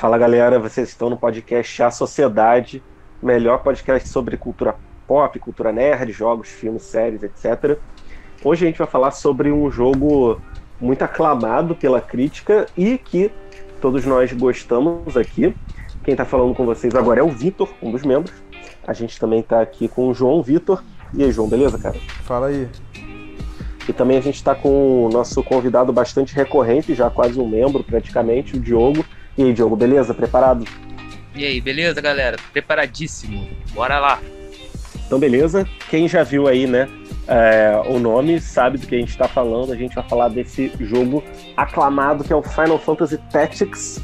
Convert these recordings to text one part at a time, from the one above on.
Fala galera, vocês estão no podcast A Sociedade, melhor podcast sobre cultura pop, cultura nerd, jogos, filmes, séries, etc. Hoje a gente vai falar sobre um jogo muito aclamado pela crítica e que todos nós gostamos aqui. Quem está falando com vocês agora é o Vitor, um dos membros. A gente também está aqui com o João Vitor. E aí, João, beleza, cara? Fala aí. E também a gente está com o nosso convidado bastante recorrente, já quase um membro praticamente, o Diogo. E aí, Diogo, beleza? Preparado? E aí, beleza, galera? Preparadíssimo. Bora lá. Então, beleza. Quem já viu aí, né, é, o nome, sabe do que a gente está falando. A gente vai falar desse jogo aclamado que é o Final Fantasy Tactics.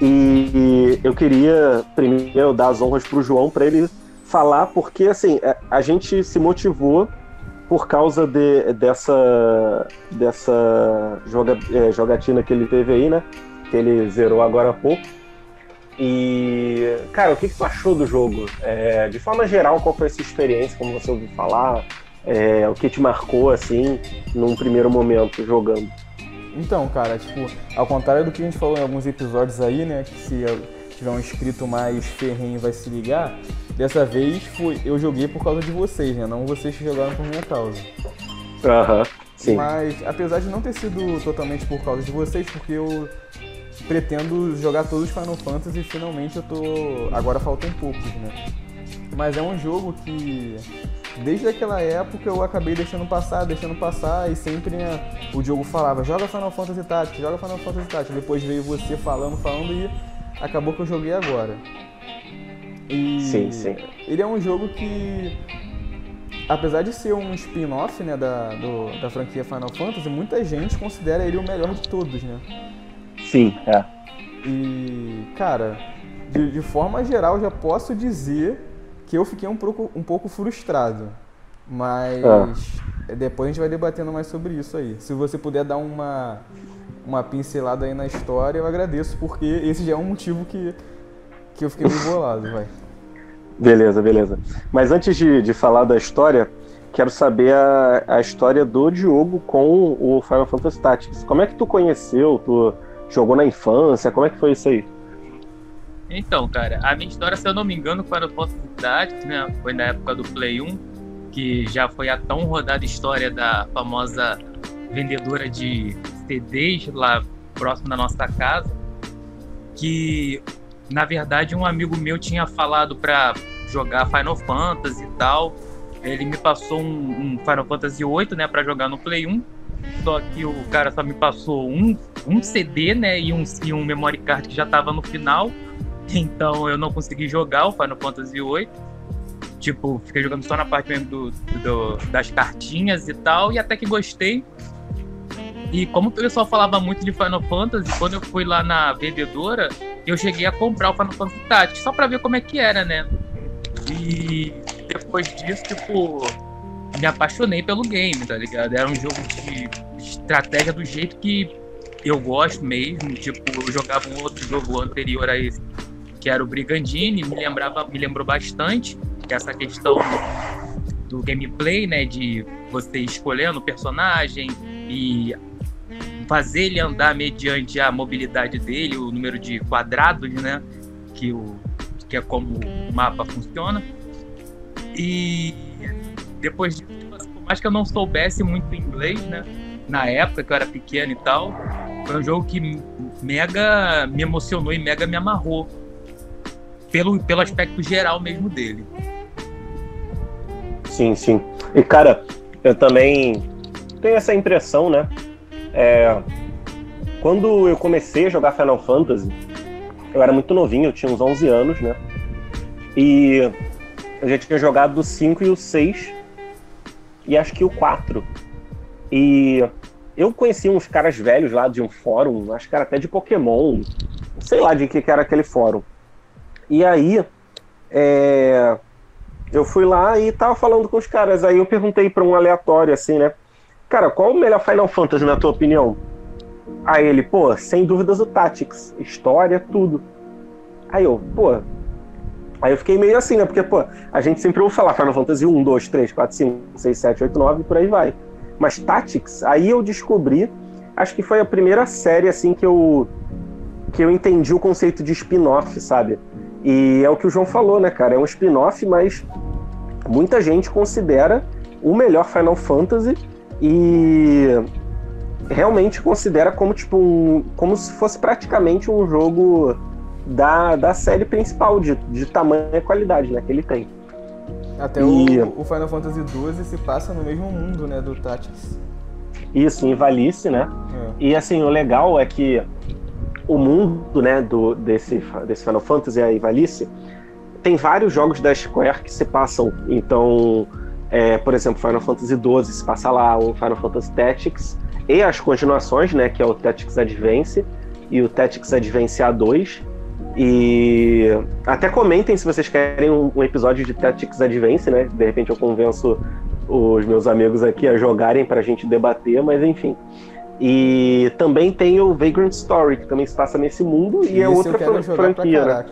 E eu queria primeiro dar as honras para o João para ele falar, porque assim, é, a gente se motivou por causa de, dessa, dessa joga, é, jogatina que ele teve aí, né? Que ele zerou agora há pouco. E, cara, o que, que tu achou do jogo? É, de forma geral, qual foi essa experiência, como você ouviu falar? É, o que te marcou, assim, num primeiro momento jogando? Então, cara, tipo, ao contrário do que a gente falou em alguns episódios aí, né, que se tiver um inscrito mais ferrenho vai se ligar, dessa vez foi, eu joguei por causa de vocês, né, não vocês que jogaram por minha causa. Aham, uhum, sim. Mas, apesar de não ter sido totalmente por causa de vocês, porque eu pretendo jogar todos os Final Fantasy e finalmente eu tô... agora faltam poucos, né. Mas é um jogo que desde aquela época eu acabei deixando passar, deixando passar e sempre né, o Diogo falava, joga Final Fantasy Tactics, joga Final Fantasy Tactics. Depois veio você falando, falando e acabou que eu joguei agora. E sim, sim. ele é um jogo que, apesar de ser um spin-off né, da, do, da franquia Final Fantasy, muita gente considera ele o melhor de todos, né? Sim, é. E, cara, de, de forma geral já posso dizer que eu fiquei um pouco, um pouco frustrado. Mas ah. depois a gente vai debatendo mais sobre isso aí. Se você puder dar uma, uma pincelada aí na história, eu agradeço, porque esse já é um motivo que, que eu fiquei meio bolado, vai. Beleza, beleza. Mas antes de, de falar da história, quero saber a, a história do Diogo com o Final Fantasy Tactics. Como é que tu conheceu? Tu jogou na infância? Como é que foi isso aí? Então, cara, a minha história, se eu não me engano, foi no Ponto Tactics, né? Foi na época do Play 1, que já foi a tão rodada história da famosa vendedora de CDs lá próximo da nossa casa, que na verdade um amigo meu tinha falado para jogar Final Fantasy e tal. Ele me passou um, um Final Fantasy 8, né, para jogar no Play 1. Só que o cara só me passou um, um CD, né, e um, e um memory card que já tava no final. Então eu não consegui jogar o Final Fantasy VIII. Tipo, fiquei jogando só na parte mesmo do, do, das cartinhas e tal, e até que gostei. E como o pessoal falava muito de Final Fantasy, quando eu fui lá na vendedora, eu cheguei a comprar o Final Fantasy Tactics, só pra ver como é que era, né? E depois disso, tipo, me apaixonei pelo game, tá ligado? Era um jogo de estratégia do jeito que eu gosto mesmo. Tipo, eu jogava um outro jogo anterior a esse que era o Brigandine, me lembrava, me lembrou bastante essa questão do gameplay, né, de você escolhendo o personagem e fazer ele andar mediante a mobilidade dele, o número de quadrados, né, que o que é como o mapa funciona. E depois disso, por mais que eu não soubesse muito inglês, né, na época que eu era pequeno e tal, foi um jogo que mega me emocionou e mega me amarrou pelo, pelo aspecto geral mesmo dele. Sim, sim. E cara, eu também tenho essa impressão, né? É, quando eu comecei a jogar Final Fantasy, eu era muito novinho, eu tinha uns 11 anos, né? E eu já tinha jogado o 5 e o 6, e acho que o 4. E eu conheci uns caras velhos lá de um fórum, acho que era até de Pokémon, sei lá de que, que era aquele fórum. E aí, é, eu fui lá e tava falando com os caras. Aí eu perguntei para um aleatório assim, né? Cara, qual o melhor Final Fantasy na tua opinião? Aí ele, pô, sem dúvidas o Tactics, história, tudo. Aí eu, pô. Aí eu fiquei meio assim, né? Porque, pô, a gente sempre ouve falar Final Fantasy 1, 2, 3, 4, 5, 6, 7, 8, 9 e por aí vai. Mas Tactics, aí eu descobri, acho que foi a primeira série assim que eu que eu entendi o conceito de spin-off, sabe? E é o que o João falou, né, cara? É um spin-off, mas muita gente considera o melhor Final Fantasy e realmente considera como tipo um, como se fosse praticamente um jogo da, da série principal de, de tamanha qualidade, né, que ele tem. Até e... o, o, Final Fantasy XII se passa no mesmo mundo, né, do Tactics. Isso, em Valice, né? É. E assim, o legal é que o mundo, né, do, desse, desse Final Fantasy aí, Valice, tem vários jogos da Square que se passam. Então, é, por exemplo, Final Fantasy XII se passa lá, o Final Fantasy Tactics, e as continuações, né, que é o Tactics Advance e o Tactics Advance A2. E até comentem se vocês querem um, um episódio de Tactics Advance, né? De repente eu convenço os meus amigos aqui a jogarem para a gente debater, mas enfim. E também tem o Vagrant Story, que também se passa nesse mundo e, e é outra franquia. Né?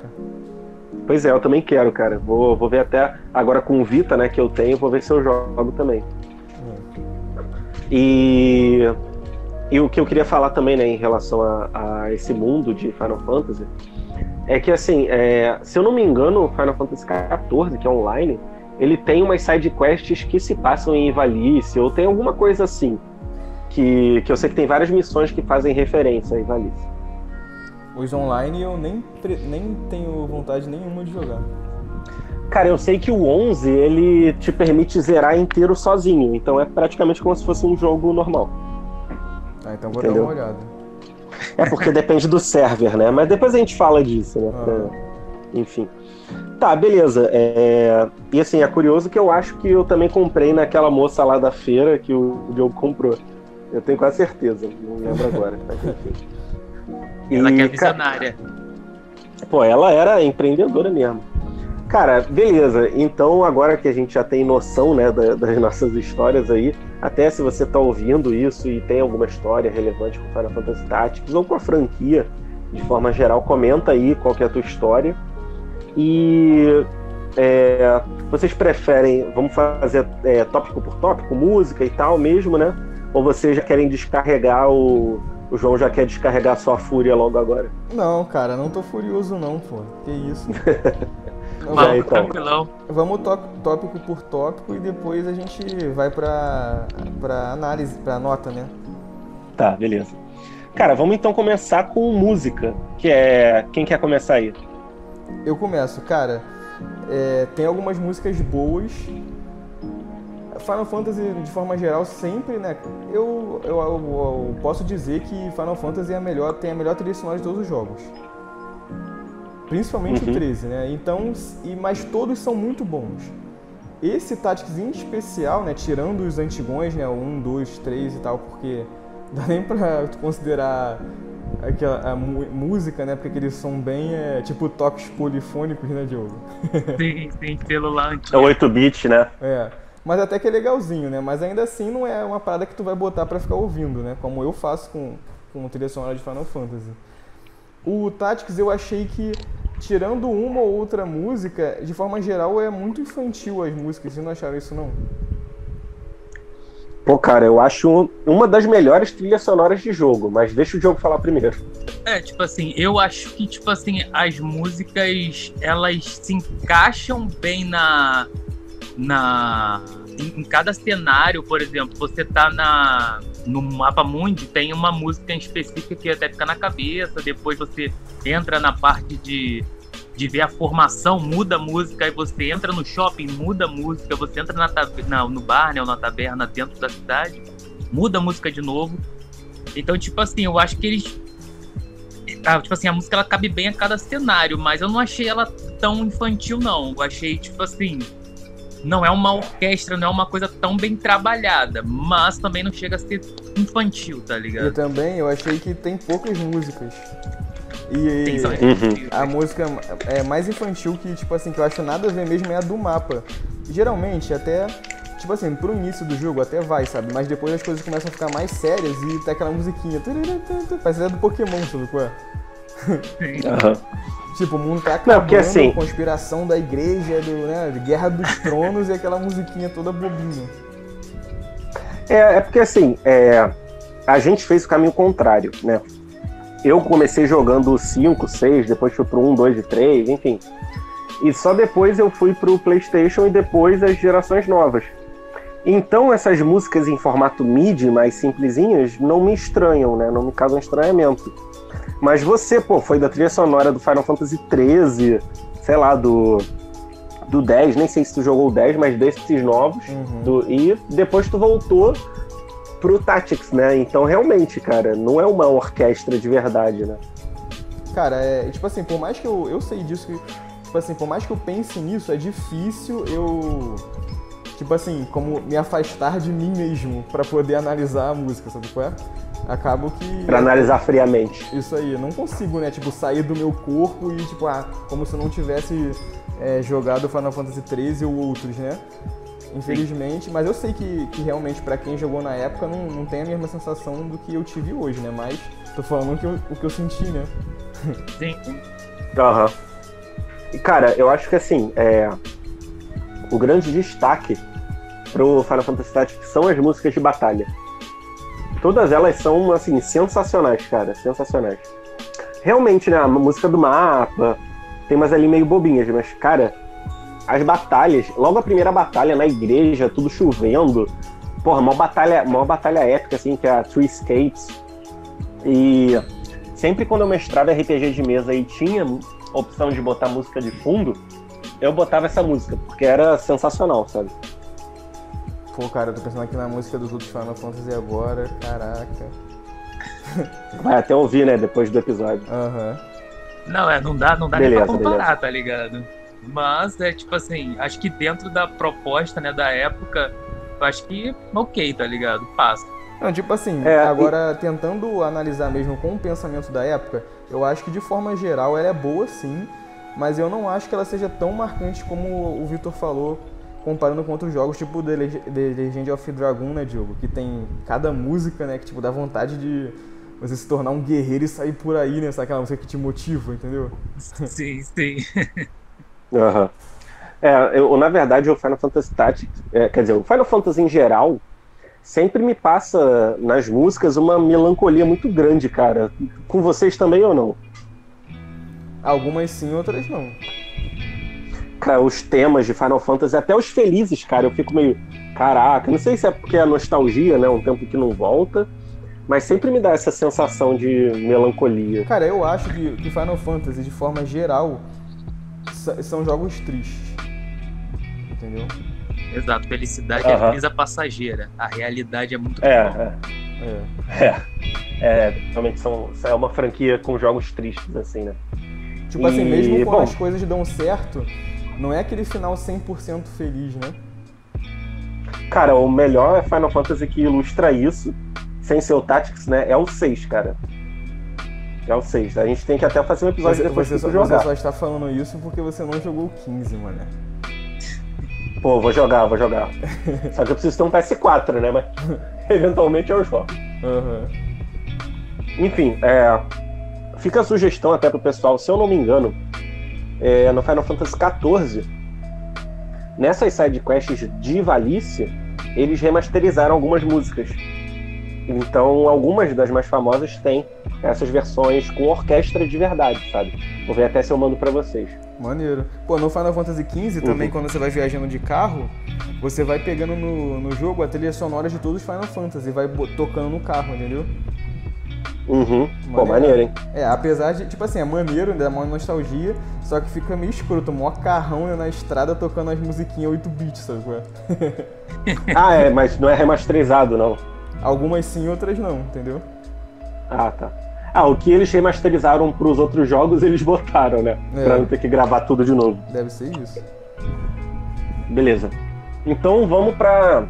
Pois é, eu também quero, cara. Vou, vou ver até agora com o Vita, né, que eu tenho, vou ver se eu jogo também. Hum. E, e o que eu queria falar também, né, em relação a, a esse mundo de Final Fantasy, é que assim, é, se eu não me engano, o Final Fantasy XIV, que é online, ele tem umas side quests que se passam em Ivalice, ou tem alguma coisa assim que, que eu sei que tem várias missões que fazem referência a Ivalice. Os online eu nem, nem tenho vontade nenhuma de jogar. Cara, eu sei que o 11 ele te permite zerar inteiro sozinho, então é praticamente como se fosse um jogo normal. Ah, então vou Entendeu? dar uma olhada. É porque depende do server, né? Mas depois a gente fala disso, né? Ah. Enfim. Tá, beleza. É... E assim, é curioso que eu acho que eu também comprei naquela moça lá da feira que o Diogo comprou. Eu tenho quase certeza, não lembro agora. e, ela que é visionária. Pô, ela era empreendedora mesmo. Cara, beleza. Então, agora que a gente já tem noção né, das nossas histórias aí, até se você está ouvindo isso e tem alguma história relevante com Final Fantasy Tactics ou com a franquia, de forma geral, comenta aí qual é a tua história. E é, vocês preferem, vamos fazer é, tópico por tópico, música e tal mesmo, né? Ou vocês já querem descarregar o. O João já quer descarregar sua fúria logo agora? Não, cara, não tô furioso não, pô. Que isso. Vamos, é, então. tranquilão. Vamos tópico por tópico e depois a gente vai pra, pra análise, pra nota, né? Tá, beleza. Cara, vamos então começar com música, que é. Quem quer começar aí? Eu começo, cara. É, tem algumas músicas boas Final Fantasy, de forma geral, sempre, né? Eu, eu, eu, eu, posso dizer que Final Fantasy é a melhor, tem a melhor trilha sonora de todos os jogos. Principalmente uhum. o 13, né? Então, e, mas todos são muito bons. Esse Tactics em especial, né? Tirando os antigões, né? O 1, 2, 3 e tal, porque dá nem pra considerar aquela a música, né? Porque aqueles são bem, é, tipo, toques polifônicos, né, Diogo? Sim, sim, celular. É 8-bit, né? É. Mas até que é legalzinho, né? Mas ainda assim não é uma parada que tu vai botar para ficar ouvindo, né? Como eu faço com, com trilha sonora de Final Fantasy. O Tactics eu achei que, tirando uma ou outra música, de forma geral é muito infantil as músicas. Vocês não acharam isso, não? Pô, cara, eu acho uma das melhores trilhas sonoras de jogo, mas deixa o jogo falar primeiro. É, tipo assim, eu acho que, tipo assim, as músicas, elas se encaixam bem na, na em, em, cada cenário, por exemplo, você tá na no mapa mundi tem uma música em específica que até fica na cabeça, depois você entra na parte de de ver a formação, muda a música, aí você entra no shopping, muda a música, você entra na, no bar, né, ou na taberna dentro da cidade, muda a música de novo. Então, tipo assim, eu acho que eles ah, tipo assim, a música ela cabe bem a cada cenário, mas eu não achei ela tão infantil, não. Eu achei, tipo assim, não é uma orquestra, não é uma coisa tão bem trabalhada, mas também não chega a ser infantil, tá ligado? E também eu achei que tem poucas músicas. E uhum. a música é mais infantil que, tipo assim, que eu acho nada a ver mesmo é a do mapa. Geralmente, até, tipo assim, pro início do jogo até vai, sabe? Mas depois as coisas começam a ficar mais sérias e tem aquela musiquinha. Parece até do Pokémon, sabe qual é? Uhum. Tipo, o mundo tá acabando, Não, porque, assim... conspiração da igreja, do, né, Guerra dos Tronos e aquela musiquinha toda bobinha. É, é porque assim, é, a gente fez o caminho contrário, né? eu comecei jogando o 5, 6, depois fui pro 1, 2 e 3, enfim. E só depois eu fui pro PlayStation e depois as gerações novas. Então essas músicas em formato MIDI mais simplesinhas não me estranham, né? Não me causam estranhamento. Mas você, pô, foi da trilha sonora do Final Fantasy XIII, sei lá, do do 10, nem sei se tu jogou o 10, mas desses novos. Uhum. Do, e depois tu voltou pro Tactics, né? Então realmente, cara, não é uma orquestra de verdade, né? Cara, é tipo assim, por mais que eu, eu sei disso, que, tipo assim, por mais que eu pense nisso, é difícil eu tipo assim, como me afastar de mim mesmo para poder analisar a música, sabe qual é? Acabo que. Pra analisar friamente. Isso aí, eu não consigo, né? Tipo, sair do meu corpo e, tipo, ah, como se eu não tivesse é, jogado Final Fantasy XIII ou outros, né? Infelizmente, mas eu sei que, que realmente para quem jogou na época não, não tem a mesma sensação do que eu tive hoje, né? Mas tô falando o que eu, o que eu senti, né? Sim. Aham. Uhum. E cara, eu acho que assim, é... o grande destaque pro Final Fantasy Tactics são as músicas de batalha. Todas elas são, assim, sensacionais, cara, sensacionais. Realmente, né, a música do mapa, tem umas ali meio bobinhas, mas, cara, as batalhas, logo a primeira batalha na igreja, tudo chovendo, porra, uma batalha, uma batalha épica, assim, que é a Three Escapes. E sempre quando eu mestrava RPG de mesa e tinha opção de botar música de fundo, eu botava essa música, porque era sensacional, sabe? Pô, cara, eu tô pensando aqui na música dos outros Final Fantasy agora, caraca. Vai até ouvir, né, depois do episódio. Aham. Uhum. Não, é, não dá, não dá beleza, nem pra comparar, beleza. tá ligado? Mas é tipo assim, acho que dentro da proposta, né, da época, eu acho que ok, tá ligado? Passa. Não, tipo assim, é, agora e... tentando analisar mesmo com o pensamento da época, eu acho que de forma geral ela é boa sim, mas eu não acho que ela seja tão marcante como o Victor falou, comparando com outros jogos, tipo The Legend of Dragon, né, Diogo? Que tem cada música, né, que tipo dá vontade de você se tornar um guerreiro e sair por aí, né? Sabe aquela música que te motiva, entendeu? Sim, sim. Aham. Uhum. É, eu, na verdade, o Final Fantasy Tactics, é, quer dizer, o Final Fantasy em geral, sempre me passa nas músicas uma melancolia muito grande, cara. Com vocês também ou não? Algumas sim, outras não. Cara, os temas de Final Fantasy, até os felizes, cara, eu fico meio. Caraca, não sei se é porque é nostalgia, né? Um tempo que não volta. Mas sempre me dá essa sensação de melancolia. Cara, eu acho que, que Final Fantasy, de forma geral, são jogos tristes. Entendeu? Exato, felicidade é brisa passageira. A realidade é muito é, é, é. é. É, realmente são, é uma franquia com jogos tristes, assim, né? Tipo assim, e, assim, mesmo quando bom, as coisas dão certo, não é aquele final 100% feliz, né? Cara, o melhor é Final Fantasy que ilustra isso, sem ser o Tactics, né? É o 6, cara. É o 6. A gente tem que até fazer um episódio você, depois você, só, jogar. Você só está falando isso porque você não jogou o 15, mano. Pô, vou jogar, vou jogar. só que eu preciso ter um PS4, né? Mas eventualmente eu jogo. Uhum. Enfim, é, fica a sugestão até pro pessoal, se eu não me engano, é, no Final Fantasy XIV, nessas sidequests de Valícia, eles remasterizaram algumas músicas. Então, algumas das mais famosas têm essas versões com orquestra de verdade, sabe? Vou ver até se eu mando para vocês. Maneiro. Pô, no Final Fantasy XV também, uhum. quando você vai viajando de carro, você vai pegando no, no jogo a trilha sonora de todos os Final Fantasy e vai tocando no carro, entendeu? Uhum. Maneiro. Pô, maneiro, hein? É, apesar de, tipo assim, é maneiro, é uma nostalgia, só que fica meio escroto, mó carrão né, na estrada tocando as musiquinhas 8 bits, sabe? ah, é, mas não é remasterizado, não. Algumas sim, outras não, entendeu? Ah, tá. Ah, o que eles remasterizaram para os outros jogos, eles botaram, né? É. Pra não ter que gravar tudo de novo. Deve ser isso. Beleza. Então vamos para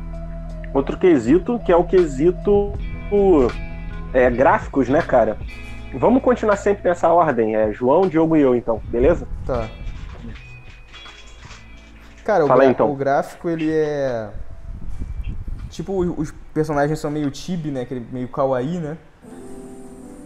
outro quesito, que é o quesito é, gráficos, né, cara? Vamos continuar sempre nessa ordem. É João, Diogo e eu, então, beleza? Tá. Cara, Fala o, aí, então. o gráfico ele é Tipo, os personagens são meio chibi, né? Aquele meio kawaii, né?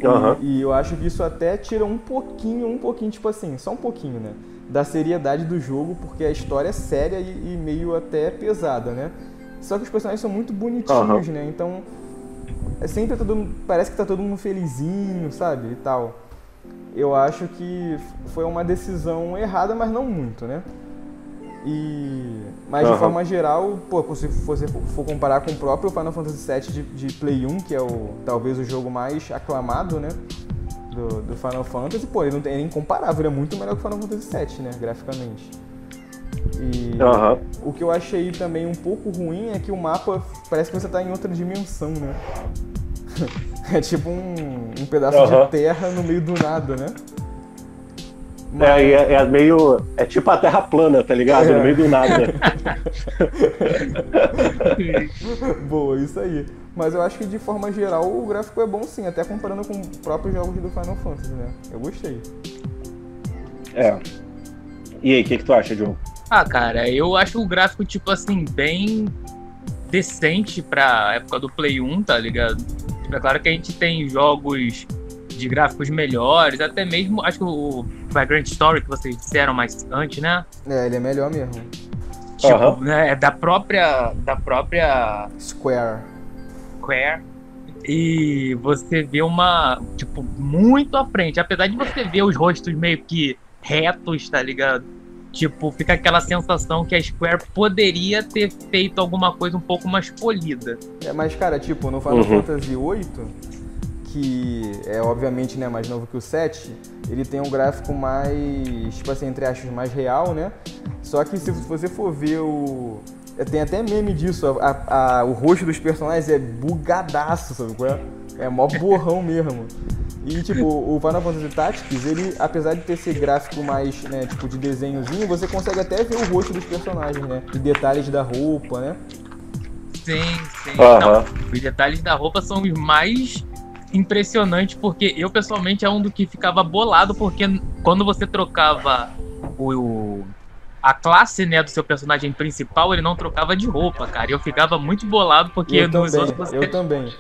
Uhum. E, e, eu acho que isso até tira um pouquinho, um pouquinho, tipo assim, só um pouquinho, né? Da seriedade do jogo, porque a história é séria e, e meio até pesada, né? Só que os personagens são muito bonitinhos, uhum. né? Então, é sempre todo parece que tá todo mundo felizinho, sabe? E tal. Eu acho que foi uma decisão errada, mas não muito, né? E, mas uhum. de forma geral, pô, se você for comparar com o próprio Final Fantasy VII de, de, Play 1, que é o talvez o jogo mais aclamado, né? Do, do Final Fantasy, pô, ele não tem é incomparável, ele é muito melhor que o Final Fantasy VII, né? Graficamente. E uhum. o que eu achei também um pouco ruim é que o mapa parece que você tá em outra dimensão, né? é tipo um, um pedaço uhum. de terra no meio do nada, né? Mas... É, é, é, meio. É tipo a Terra plana, tá ligado? É. No meio do nada. Boa, isso aí. Mas eu acho que de forma geral o gráfico é bom sim, até comparando com os próprios jogos do Final Fantasy, né? Eu gostei. É. E aí, o que, que tu acha, João? Ah, cara, eu acho o gráfico, tipo assim, bem decente pra época do Play 1, tá ligado? Tipo, é claro que a gente tem jogos de gráficos melhores, até mesmo, acho que o Vagrant Story que vocês disseram mais antes, né? É, ele é melhor mesmo. Tipo, uhum. né, é da própria da própria Square. Square. E você vê uma, tipo, muito à frente, apesar de você ver os rostos meio que retos, tá ligado? Tipo, fica aquela sensação que a Square poderia ter feito alguma coisa um pouco mais polida. É, mas cara, tipo, no Final uhum. Fantasy VIII, que é obviamente né, mais novo que o 7, ele tem um gráfico mais, tipo assim, entre aspas, mais real, né? Só que se você for ver o. Tem até meme disso, a, a, o rosto dos personagens é bugadaço, sabe qual é? É mó borrão mesmo. E, tipo, o Final Fantasy Tactics, ele, apesar de ter esse gráfico mais, né, tipo, de desenhozinho, você consegue até ver o rosto dos personagens, né? E detalhes da roupa, né? Sim, sim. Uhum. Não, os detalhes da roupa são os mais impressionante, porque eu pessoalmente é um do que ficava bolado, porque quando você trocava o, a classe né, do seu personagem principal, ele não trocava de roupa, cara. Eu ficava muito bolado, porque eu nos também, outros você... Eu também.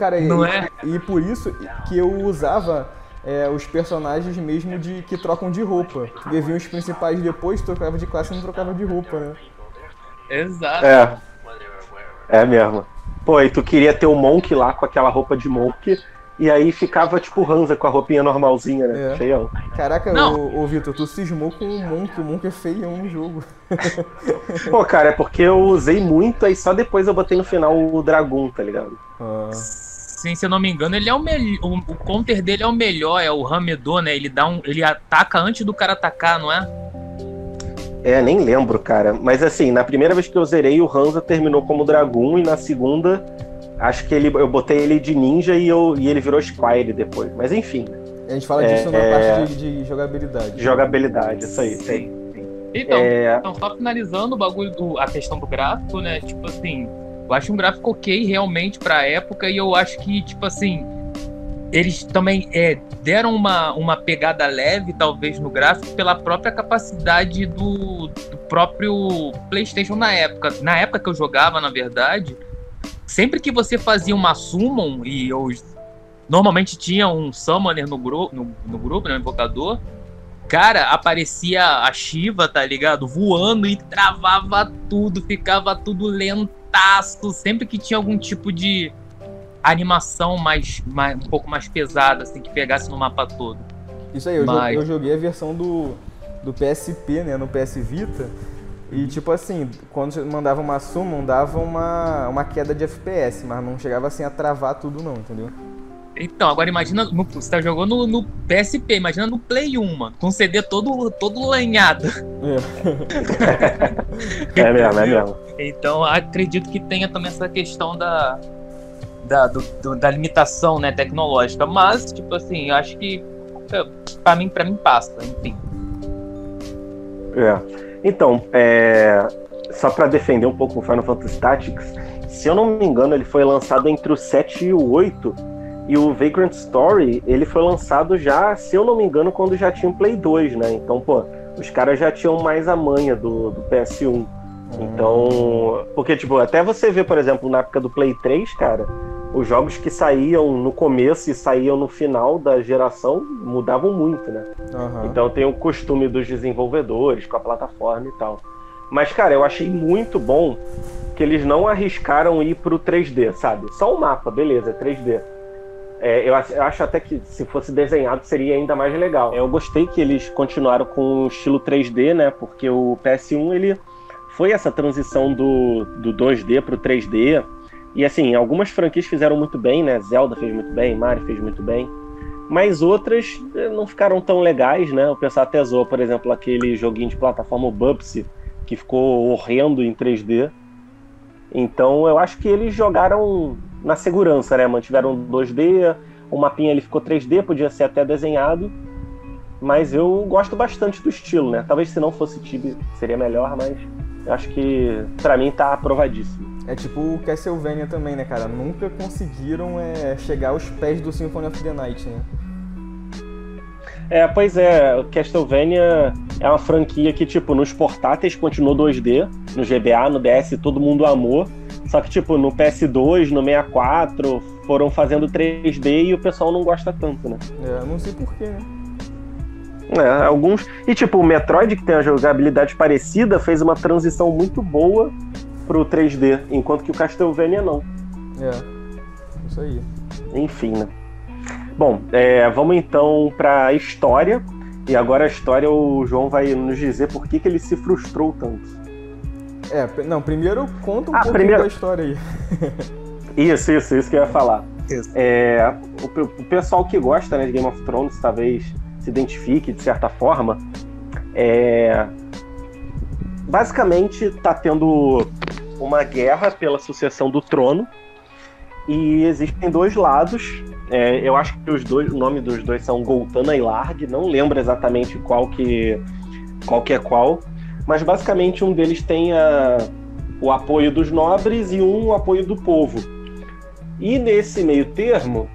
Cara, não e, é? e por isso que eu usava é, os personagens mesmo de que trocam de roupa. E vinham os principais depois, trocava de classe e não trocava de roupa, né? Exato. É. É mesmo. Pô, e tu queria ter o Monk lá com aquela roupa de Monk e aí ficava tipo Hansa com a roupinha normalzinha, né? É. Feião. Caraca, ô, ô Vitor, tu cismou com o Monk, o Monk é feião no jogo. Pô, cara, é porque eu usei muito, aí só depois eu botei no final o Dragon, tá ligado? Ah. Sim, se eu não me engano, ele é o melhor. O, o counter dele é o melhor, é o Ramedor, né? Ele dá um. Ele ataca antes do cara atacar, não é? É, nem lembro, cara. Mas assim, na primeira vez que eu zerei, o Hansa terminou como Dragon e na segunda Acho que ele, eu botei ele de ninja e, eu, e ele virou Squire depois. Mas enfim. A gente fala é, disso na é... parte de, de, jogabilidade. Jogabilidade, isso aí. Sim. Então, é... então, só finalizando o bagulho do, a questão do gráfico, né? Tipo assim, eu acho um gráfico ok realmente pra época e eu acho que, tipo assim, eles também é, deram uma, uma pegada leve, talvez, no gráfico, pela própria capacidade do, do próprio PlayStation na época. Na época que eu jogava, na verdade, sempre que você fazia uma summon, e eu normalmente tinha um summoner no, gru no, no grupo, né, invocador, cara, aparecia a Shiva, tá ligado? Voando e travava tudo, ficava tudo lentaço, sempre que tinha algum tipo de animação mais, mais um pouco mais pesada, assim, que pegasse no mapa todo. Isso aí, eu, Mas... eu joguei a versão do, do PSP, né, no PS Vita, e tipo assim, quando você mandava uma summon, dava uma, uma queda de FPS, mas não chegava assim a travar tudo não, entendeu? Então, agora imagina, no, você tá jogando no, no, PSP, imagina no Play 1, mano, com CD todo, todo lanhado. É. é mesmo, é mesmo. Então, acredito que tenha também essa questão da, da, do, do, da limitação né, tecnológica, mas, tipo assim, eu acho que pra mim, mim passa, enfim. É. Então, é... só para defender um pouco o Final Fantasy Tactics, se eu não me engano, ele foi lançado entre o 7 e o 8. E o Vagrant Story, ele foi lançado já, se eu não me engano, quando já tinha o Play 2, né? Então, pô, os caras já tinham mais a manha do, do PS1. Então, porque, tipo, até você vê, por exemplo, na época do Play 3, cara, os jogos que saíam no começo e saíam no final da geração mudavam muito, né? Uhum. Então tem o costume dos desenvolvedores com a plataforma e tal. Mas, cara, eu achei muito bom que eles não arriscaram ir pro 3D, sabe? Só o mapa, beleza, 3D. É, eu acho até que se fosse desenhado seria ainda mais legal. Eu gostei que eles continuaram com o estilo 3D, né? Porque o PS1 ele foi essa transição do, do 2D pro 3D. E assim, algumas franquias fizeram muito bem, né? Zelda fez muito bem, Mario fez muito bem. Mas outras eh, não ficaram tão legais, né? O pessoal até zoou, por exemplo, aquele joguinho de plataforma o Bubsy, que ficou horrendo em 3D. Então eu acho que eles jogaram na segurança, né? Mantiveram 2D, o mapinha ele ficou 3D, podia ser até desenhado. Mas eu gosto bastante do estilo, né? Talvez se não fosse Tibi seria melhor, mas eu acho que para mim tá aprovadíssimo. É tipo o Castlevania também, né, cara? Nunca conseguiram é, chegar aos pés do Symphony of the Night, né? É, pois é, o Castlevania é uma franquia que, tipo, nos portáteis continuou 2D, no GBA, no DS todo mundo amou, só que, tipo, no PS2, no 64, foram fazendo 3D e o pessoal não gosta tanto, né? É, não sei porquê, né? É, alguns. E tipo, o Metroid, que tem a jogabilidade parecida, fez uma transição muito boa pro 3D, enquanto que o Castlevania não. É, isso aí. Enfim, né? Bom, é, vamos então para a história. E agora a história o João vai nos dizer por que, que ele se frustrou tanto. É, não, primeiro conta um ah, pouquinho primeiro... da história aí. isso, isso, isso que eu ia falar. É, o, o, pessoal que gosta né, de Game of Thrones talvez se identifique de certa forma. É, basicamente está tendo uma guerra pela sucessão do trono e existem dois lados é, eu acho que os dois, o nome dos dois são Goltana e Larg, não lembro exatamente qual que, qual que é qual, mas basicamente um deles tem a, o apoio dos nobres e um o apoio do povo. E nesse meio termo,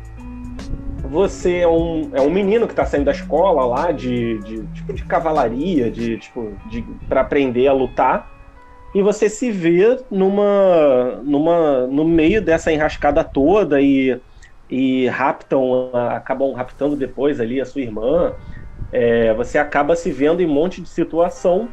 você é um, é um menino que está saindo da escola lá de, de tipo de cavalaria, de tipo de, para aprender a lutar. E você se vê numa, numa no meio dessa enrascada toda e e raptam, acabam raptando depois ali a sua irmã. É, você acaba se vendo em um monte de situação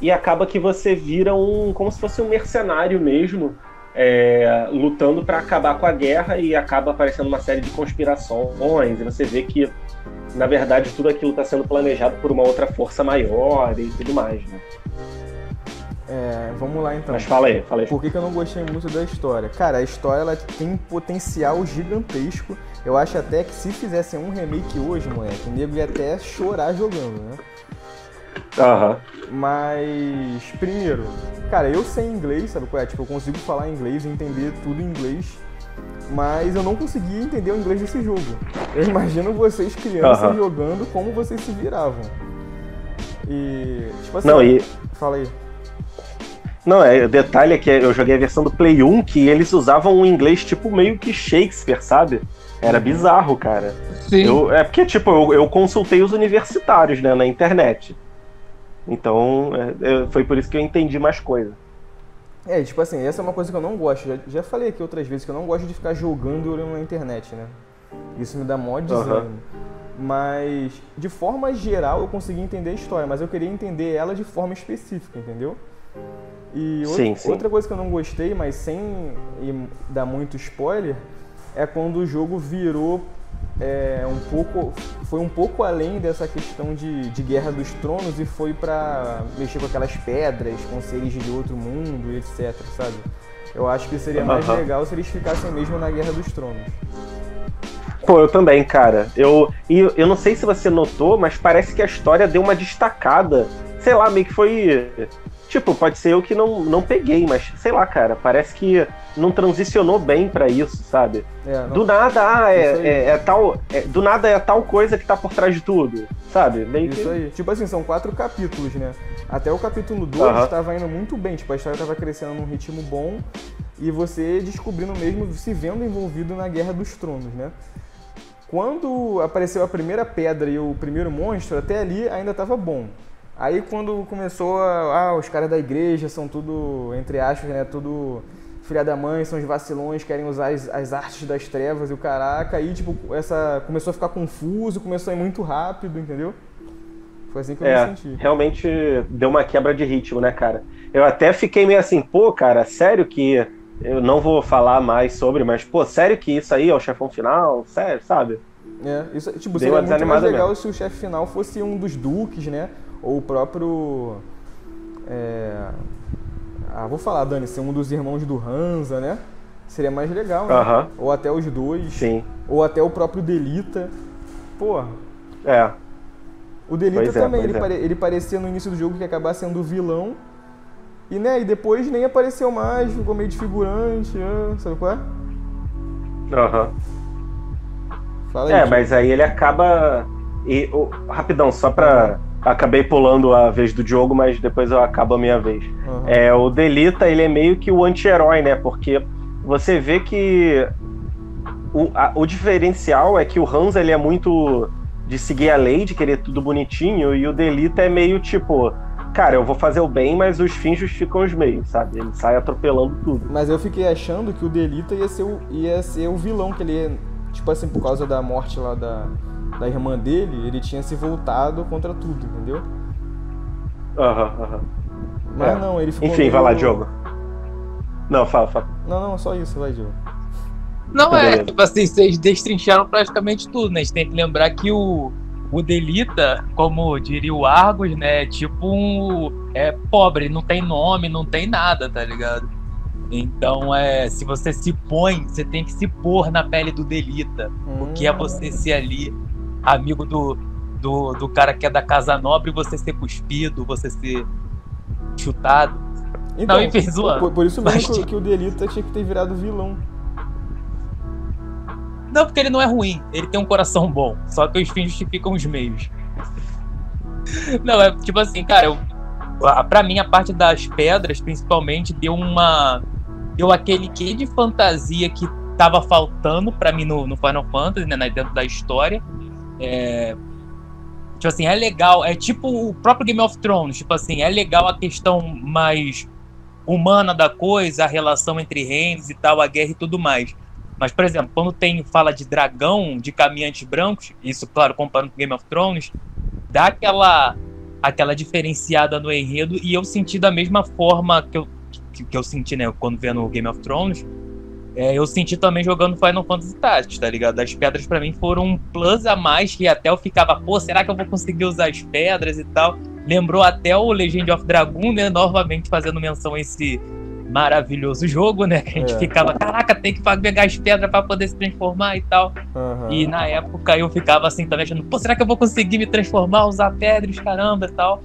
e acaba que você vira um como se fosse um mercenário mesmo, é, lutando para acabar com a guerra e acaba aparecendo uma série de conspirações e você vê que na verdade tudo aquilo está sendo planejado por uma outra força maior e tudo mais, né? É, vamos lá então. Mas fala aí, fala aí. Por que, que eu não gostei muito da história? Cara, a história ela tem potencial gigantesco. Eu acho até que se fizessem um remake hoje, moleque, o nego ia até chorar jogando, né? Aham. Mas, primeiro, cara, eu sei inglês, sabe qual é? Tipo, eu consigo falar inglês e entender tudo em inglês, mas eu não conseguia entender o inglês desse jogo. Eu imagino vocês crianças jogando como vocês se viravam. E, tipo assim, não, e... fala aí. Não, é, o detalhe é que eu joguei a versão do Play 1 que eles usavam um inglês tipo meio que Shakespeare, sabe? Era uhum. bizarro, cara. Sim. Eu, é porque, tipo, eu, eu, consultei os universitários, né, na internet. Então, é, foi por isso que eu entendi mais coisa. É, tipo assim, essa é uma coisa que eu não gosto. Já, já falei aqui outras vezes que eu não gosto de ficar jogando na internet, né? Isso me dá mó desânimo. Uhum. Mas, de forma geral, eu consegui entender a história, mas eu queria entender ela de forma específica, entendeu? E outra, sim, sim. outra coisa que eu não gostei, mas sem dar muito spoiler, é quando o jogo virou é, um pouco foi um pouco além dessa questão de, de guerra dos tronos e foi para mexer com aquelas pedras com seres de outro mundo etc sabe eu acho que seria mais uhum. legal se eles ficassem mesmo na guerra dos tronos Pô, eu também, cara. Eu, e eu não sei se você notou, mas parece que a história deu uma destacada. Sei lá, meio que foi Tipo, pode ser eu que não, não peguei, mas sei lá, cara, parece que não transicionou bem para isso, sabe? É, não... Do nada, ah, é, é, é, tal. É, do nada é tal coisa que tá por trás de tudo, sabe? Meio isso que... aí. Tipo assim, são quatro capítulos, né? Até o capítulo 2 estava indo muito bem, tipo, a história tava crescendo num ritmo bom e você descobrindo mesmo, se vendo envolvido na Guerra dos Tronos, né? Quando apareceu a primeira pedra e o primeiro monstro, até ali ainda tava bom. Aí quando começou, a, ah, os caras da igreja são tudo, entre aspas, né, tudo filha da mãe, são os vacilões, querem usar as, as artes das trevas e o caraca, aí tipo, essa começou a ficar confuso, começou a ir muito rápido, entendeu? Foi assim que eu É, me senti. realmente deu uma quebra de ritmo, né, cara? Eu até fiquei meio assim, pô, cara, sério que. Eu não vou falar mais sobre, mas, pô, sério que isso aí é o chefão final? Sério, sabe? É, isso, tipo, seria muito mais legal mesmo. se o chefe final fosse um dos duques, né? Ou o próprio. É... Ah, vou falar, Dani, ser um dos irmãos do Hansa, né? Seria mais legal, né? Ou até os dois. Sim. Ou até o próprio Delita. Porra. É. O Delita Pois é, também, pois ele, é. pare- ele parecia no início do jogo que ia acabar sendo vilão. E né, e depois nem apareceu mais, ficou meio desfigurante, ah, sabe qual é? Aham. Fala aí. É, Thiago. mas aí ele acaba. E, o- rapidão, só pra. Acabei pulando a vez do Diogo, mas depois eu acabo a minha vez. Aham. É, o Delita, ele é meio que o anti-herói, né? Porque você vê que o, a- o diferencial é que o Hans ele é muito de seguir a lei, de querer tudo bonitinho, e o Delita é meio tipo, cara, eu vou fazer o bem, mas os fins justificam os meios, sabe? Ele sai atropelando tudo. Mas eu fiquei achando que o Delita ia ser o, ia ser o vilão, que ele ia, tipo assim, por causa da morte lá da, da irmã dele, ele tinha se voltado contra tudo, entendeu? Aham, aham. Mas É. não, ele ficou Enfim, meio- vai lá, Diogo. Não, fala, fala. Não, não, só isso, vai, Diogo. Não é, Beleza. tipo assim, vocês destrincharam praticamente tudo, né? A gente tem que lembrar que o, o Delita, como diria o Argos, né? É tipo um. É pobre, não tem nome, não tem nada, tá ligado? Então, é, se você se põe, você tem que se pôr na pele do Delita. O que é Hum. você ser ali amigo do, do, do cara que é da Casa Nobre você ser cuspido, você ser chutado. Então, Não, enfim, zoando. por, por isso mesmo Mas que, que o Delita tinha que ter virado vilão. Não, porque ele não é ruim, ele tem um coração bom. Só que os fins justificam os meios. Não, é tipo assim, cara, eu, pra mim a parte das pedras, principalmente, deu uma. Deu aquele quê de fantasia que tava faltando pra mim no, no Final Fantasy, né? Dentro da história. É, tipo assim, é legal. É tipo o próprio Game of Thrones. Tipo assim, é legal a questão mais humana da coisa, a relação entre reinos e tal, a guerra e tudo mais. Mas, por exemplo, quando tem fala de dragão, de caminhantes brancos, isso, claro, comparando com Game of Thrones, dá aquela, aquela diferenciada no enredo, e eu senti da mesma forma que eu, que, que eu senti, né, quando vendo Game of Thrones, é, eu senti também jogando Final Fantasy Tactics, tá ligado? As pedras pra mim foram um plus a mais, que até eu ficava, pô, será que eu vou conseguir usar as pedras e tal? Lembrou até o Legend of Dragoon, né, novamente fazendo menção a esse maravilhoso jogo, né? Que a gente É. ficava, caraca, tem que pegar as pedras pra poder se transformar e tal. Aham. E na época eu ficava assim também achando, pô, será que eu vou conseguir me transformar, usar pedras, caramba e tal.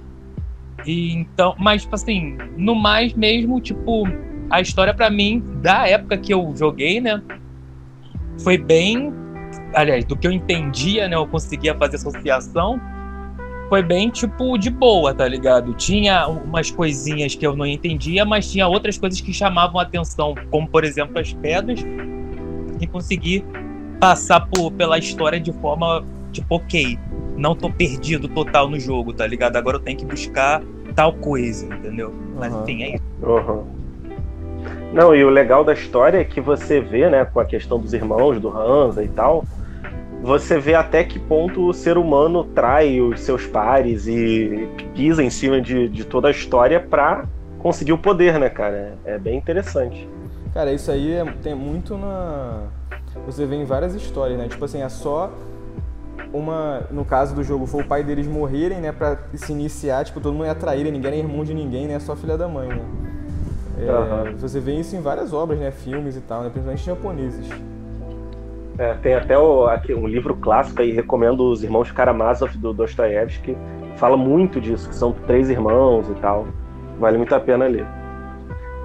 E então, mas tipo assim, no mais mesmo, tipo, a história pra mim, da época que eu joguei, né, foi bem, aliás, do que eu entendia, né, eu conseguia fazer associação, foi bem, tipo, de boa, tá ligado? Tinha umas coisinhas que eu não entendia, mas tinha outras coisas que chamavam a atenção, como, por exemplo, as pedras, e consegui passar por, pela história de forma, tipo, ok, não tô perdido total no jogo, tá ligado? Agora eu tenho que buscar tal coisa, entendeu? Mas, Aham. enfim, é isso. Uhum. Não, e o legal da história é que você vê, né, com a questão dos irmãos, do Hansa e tal, você vê até que ponto o ser humano trai os seus pares e pisa em cima de, de toda a história pra conseguir o poder, né, cara? É bem interessante. Cara, isso aí é- tem muito na. Você vê em várias histórias, né? Tipo assim, é só uma. No caso do jogo, foi o pai deles morrerem, né? Pra se iniciar, tipo, todo mundo ia trair, ninguém era irmão de ninguém, né? Só filha da mãe, né? É, Aham. Você vê isso em várias obras, né? Filmes e tal, né? Principalmente japoneses. É, tem até o, aqui, um livro clássico aí, recomendo os Irmãos Karamazov do Dostoiévski, fala muito disso, que são três irmãos e tal. Vale muito a pena ler.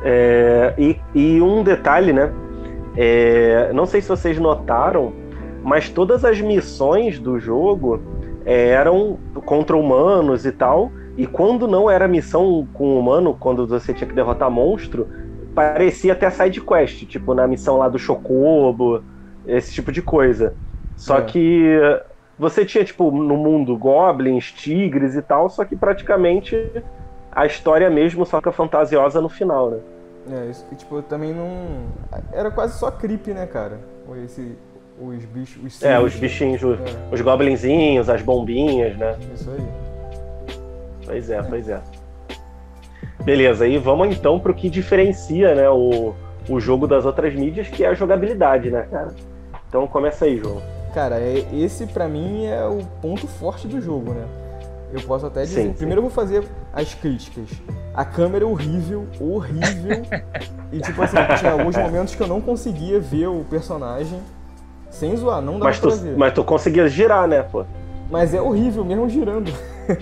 É, e, e um detalhe, né? É, não sei se vocês notaram, mas todas as missões do jogo é, eram contra humanos e tal. E quando não era missão com humano, quando você tinha que derrotar monstro, parecia até side quest, tipo na missão lá do Chocobo, esse tipo de coisa. Só É. que você tinha, tipo, no mundo goblins, tigres e tal, só que praticamente a história mesmo só fica fantasiosa no final, né? É, isso que, tipo, também não. Era quase só creep, né, cara? Esse, os bichos. Os É, os bichinhos, os, É, os goblinzinhos, as bombinhas, né? isso aí. Pois é, pois é. Beleza, e vamos então para o que diferencia né, o, o jogo das outras mídias, que é a jogabilidade, né, cara? Então começa aí, João. Cara, é, esse para mim é o ponto forte do jogo, né? Eu posso até dizer. Sim, Primeiro eu vou fazer as críticas. A câmera é horrível, horrível. e tipo assim, tinha alguns momentos que eu não conseguia ver o personagem. Sem zoar, não dá mas pra tu, ver. Mas tu conseguia girar, né, pô? Mas é horrível, mesmo girando.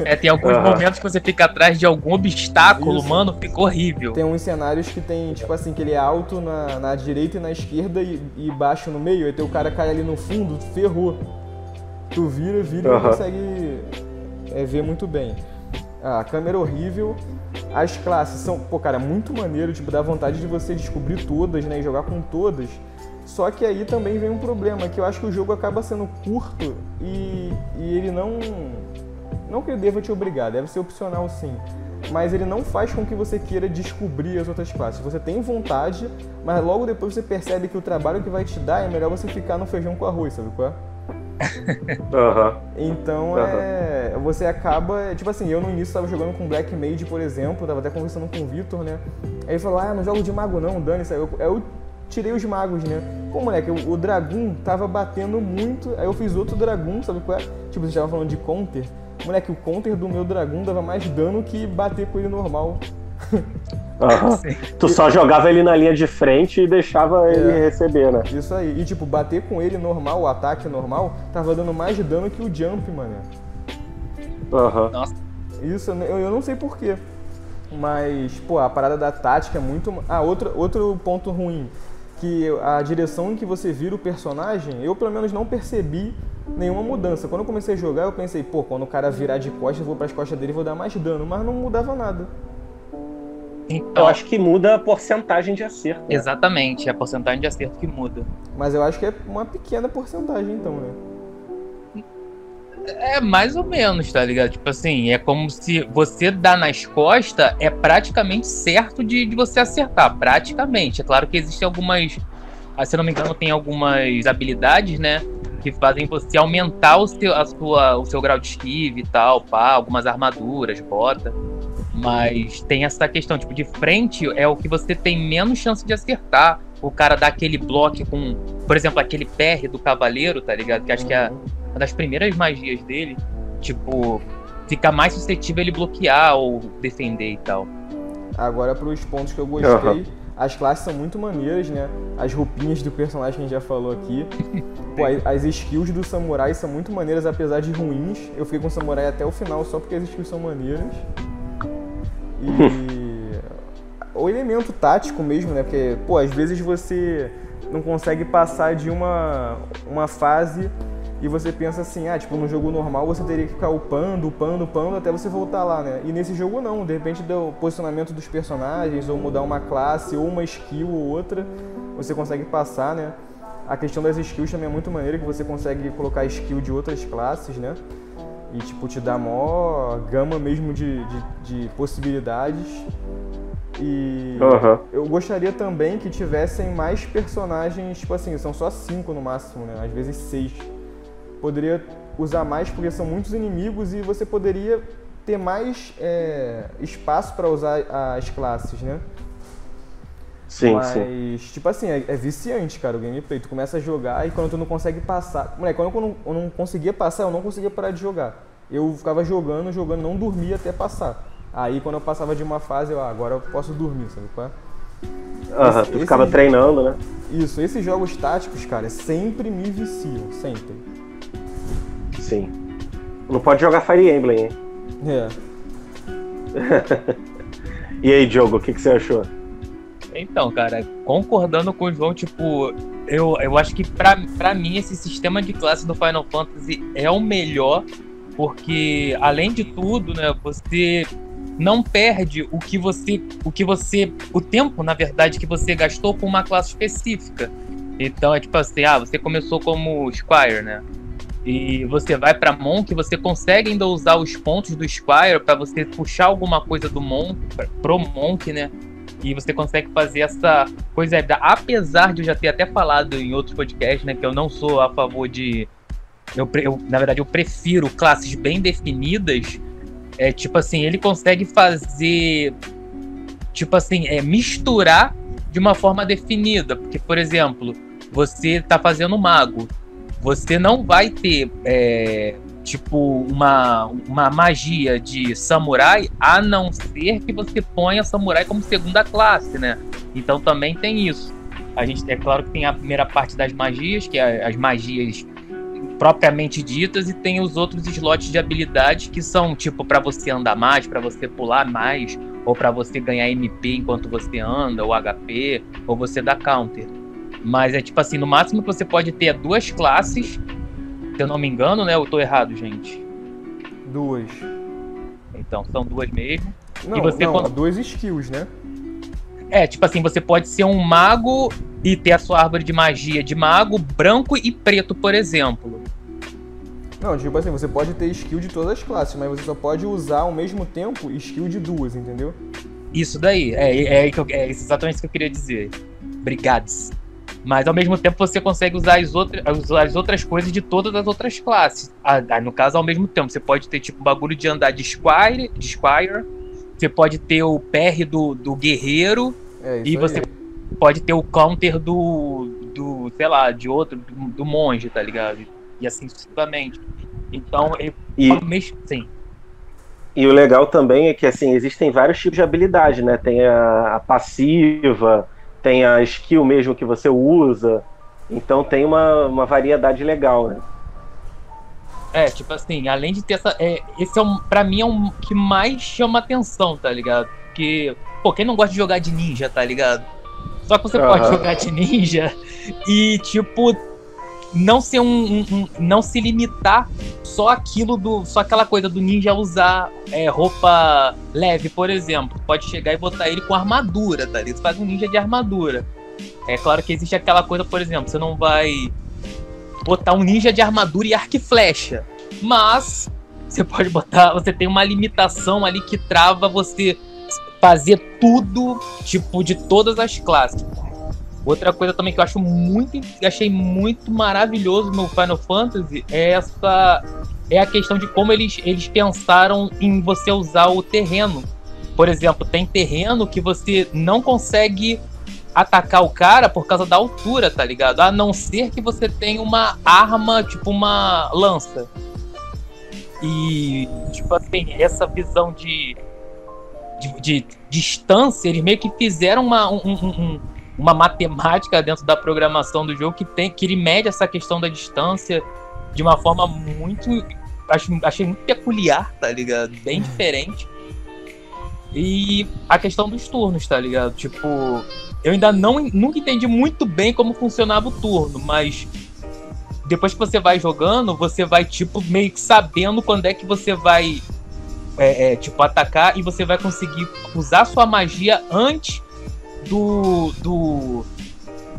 É, tem alguns Aham. momentos que você fica atrás de algum obstáculo, Isso. mano, fica horrível. Tem uns cenários que tem, tipo assim, que ele é alto na, na direita e na esquerda e, e baixo no meio. Aí teu cara cai ali no fundo, ferrou. Tu vira, vira e não Aham. consegue é, ver muito bem. Ah, a câmera é horrível. As classes são, pô, cara, muito maneiro, tipo, dá vontade de você descobrir todas, né, e jogar com todas. Só que aí também vem um problema, que eu acho que o jogo acaba sendo curto e, e ele não. Não que ele deva te obrigar, deve ser opcional sim. Mas ele não faz com que você queira descobrir as outras classes. Você tem vontade, mas logo depois você percebe que o trabalho que vai te dar é melhor você ficar no feijão com arroz, sabe qual é? Aham. Então Aham. é. Você acaba. Tipo assim, eu no início tava jogando com Black Mage, por exemplo, tava até conversando com o Vitor, né? Aí ele falou, ah, não jogo de mago não, dane-se. Aí eu, eu tirei os magos, né? Pô, moleque, o, o Dragoon tava batendo muito. Aí eu fiz outro Dragoon, sabe qual é? Tipo, você tava falando de counter. Moleque, o counter do meu Dragoon dava mais dano que bater com ele normal. aham. Sim. Tu só jogava ele na linha de frente e deixava ele É. receber, né? Isso aí. E tipo, bater com ele normal, o ataque normal, tava dando mais dano que o jump, mano. Aham. Nossa, Isso, eu, eu não sei porquê. Mas, pô, a parada da tática é muito. Ah, outro, outro ponto ruim. Que a direção em que você vira o personagem, eu pelo menos não percebi nenhuma mudança. Quando eu comecei a jogar, eu pensei, pô, quando o cara virar de costas, eu vou pras costas dele e vou dar mais dano. Mas não mudava nada. então, Eu acho que muda a porcentagem de acerto. né? exatamente, é a porcentagem de acerto que muda. Mas eu acho que é uma pequena porcentagem, então, né? É mais ou menos, tá ligado? Tipo assim, é como se você dá nas costas, é praticamente certo de, de você acertar. Praticamente. É claro que existem algumas. ah, Se eu não me engano, tem algumas habilidades, né? Que fazem você aumentar o seu, a sua, o seu grau de esquive e tal, pá, algumas armaduras, bota. Mas tem essa questão, tipo, de frente é o que você tem menos chance de acertar. O cara dá aquele bloco com, por exemplo, aquele PR do cavaleiro, tá ligado? Que acho que é uma das primeiras magias dele, tipo, fica mais suscetível a ele bloquear ou defender e tal. Agora pros pontos que eu gostei, Aham. As classes são muito maneiras, né? As roupinhas do personagem que a gente já falou aqui. Pô, as- skills do samurai são muito maneiras, apesar de ruins. Eu fiquei com o samurai até o final só porque as skills são maneiras. E. o elemento tático mesmo, né? Porque, pô, às vezes você não consegue passar de uma, uma fase e você pensa assim, ah, tipo, no jogo normal você teria que ficar upando, upando, upando até você voltar lá, né? E nesse jogo não, de repente do posicionamento dos personagens, ou mudar uma classe, ou uma skill ou outra, você consegue passar, né? A questão das skills também é muito maneira, que você consegue colocar skill de outras classes, né? E, tipo, te dá mó gama mesmo de, de, de possibilidades. E Aham. eu gostaria também que tivessem mais personagens, tipo assim, são só cinco no máximo, né? Às vezes seis. Poderia usar mais porque são muitos inimigos e você poderia ter mais é, espaço para usar as classes, né? Sim, Mas, sim. tipo assim, é, é viciante, cara, o gameplay. Tu começa a jogar e quando tu não consegue passar. Moleque, quando eu não, eu não conseguia passar, eu não conseguia parar de jogar. Eu ficava jogando, jogando, não dormia até passar. Aí quando eu passava de uma fase, eu, ah, agora eu posso dormir, sabe qual é? Aham, tu ficava esse- treinando, né? Isso, esses jogos táticos, cara, sempre me viciam, sempre. Sim. Não pode jogar Fire Emblem, hein? É. E aí, Diogo, o que, que você achou? Então, cara, concordando com o João, tipo, eu, eu acho que pra, pra mim esse sistema de classe do Final Fantasy é o melhor, porque além de tudo, né, você não perde o que você, o que você, o tempo, na verdade, que você gastou com uma classe específica. Então é tipo assim, ah, você começou como Squire, né? E você vai pra Monk, você consegue ainda usar os pontos do Squire pra você puxar alguma coisa do Monk pro Monk, né? E você consegue fazer essa coisa. Apesar de eu já ter até falado em outros podcasts, né? Que eu não sou a favor de. Eu, eu, na verdade, eu prefiro classes bem definidas. é tipo assim, ele consegue fazer tipo assim, é misturar de uma forma definida, porque por exemplo, você tá fazendo mago, você não vai ter é, tipo uma, uma magia de samurai, a não ser que você ponha samurai como segunda classe, né? Então também tem isso. A gente é claro que tem a primeira parte das magias, que é as magias propriamente ditas e tem os outros slots de habilidades que são tipo para você andar mais, para você pular mais, ou para você ganhar MP enquanto você anda, ou HP, ou você dá counter. Mas é tipo assim, no máximo que você pode ter duas classes, se eu não me engano, né? Eu tô errado, gente. Duas. Então, são duas mesmo. Não, e você não, quando... duas skills, né? É, tipo assim, você pode ser um mago e ter a sua árvore de magia de mago branco e preto, por exemplo. Não, tipo assim, você pode ter skill de todas as classes, mas você só pode usar ao mesmo tempo skill de duas, entendeu? Isso daí, é, é, é exatamente isso que eu queria dizer. Obrigados. Mas ao mesmo tempo você consegue usar as outras, as outras coisas de todas as outras classes. Ah, no caso, ao mesmo tempo, você pode ter tipo bagulho de andar de Squire, de Squire você pode ter o PR do, do guerreiro é, e você pode ter o counter do, do sei lá, de outro, do, do monge, tá ligado? E assim sucessivamente. Então, eu, e, mesmo, sim. E o legal também é que assim, existem vários tipos de habilidade, né? Tem a, a passiva, tem a skill mesmo que você usa. Então tem uma, uma variedade legal, né? É, tipo assim, além de ter essa. É, esse é um. Pra mim é um que mais chama atenção, tá ligado? Porque, pô, quem não gosta de jogar de ninja, tá ligado? Só que você uhum. pode jogar de ninja e, tipo, não ser um, um, um, não se limitar só aquilo do só aquela coisa do ninja usar é, roupa leve por exemplo. Pode chegar e botar ele com armadura tá ligado? Faz um ninja de armadura. É claro que existe aquela coisa por exemplo você não vai botar um ninja de armadura e arco e flecha mas você pode botar você tem uma limitação ali que trava você fazer tudo tipo de todas as classes Outra coisa também que eu acho muito, achei muito maravilhoso no Final Fantasy é essa é a questão de como eles, eles pensaram em você usar o terreno. Por exemplo, tem terreno que você não consegue atacar o cara por causa da altura, tá ligado? A não ser que você tenha uma arma, tipo uma lança. E, tipo assim, essa visão de, de, de distância, eles meio que fizeram uma, um, um, uma matemática dentro da programação do jogo que tem que ele mede essa questão da distância de uma forma muito acho, achei muito peculiar, tá ligado? Bem diferente. E a questão dos turnos, tá ligado? Tipo, eu ainda não nunca entendi muito bem como funcionava o turno, mas depois que você vai jogando, você vai tipo meio que sabendo quando é que você vai é, é, tipo atacar e você vai conseguir usar sua magia antes do, do,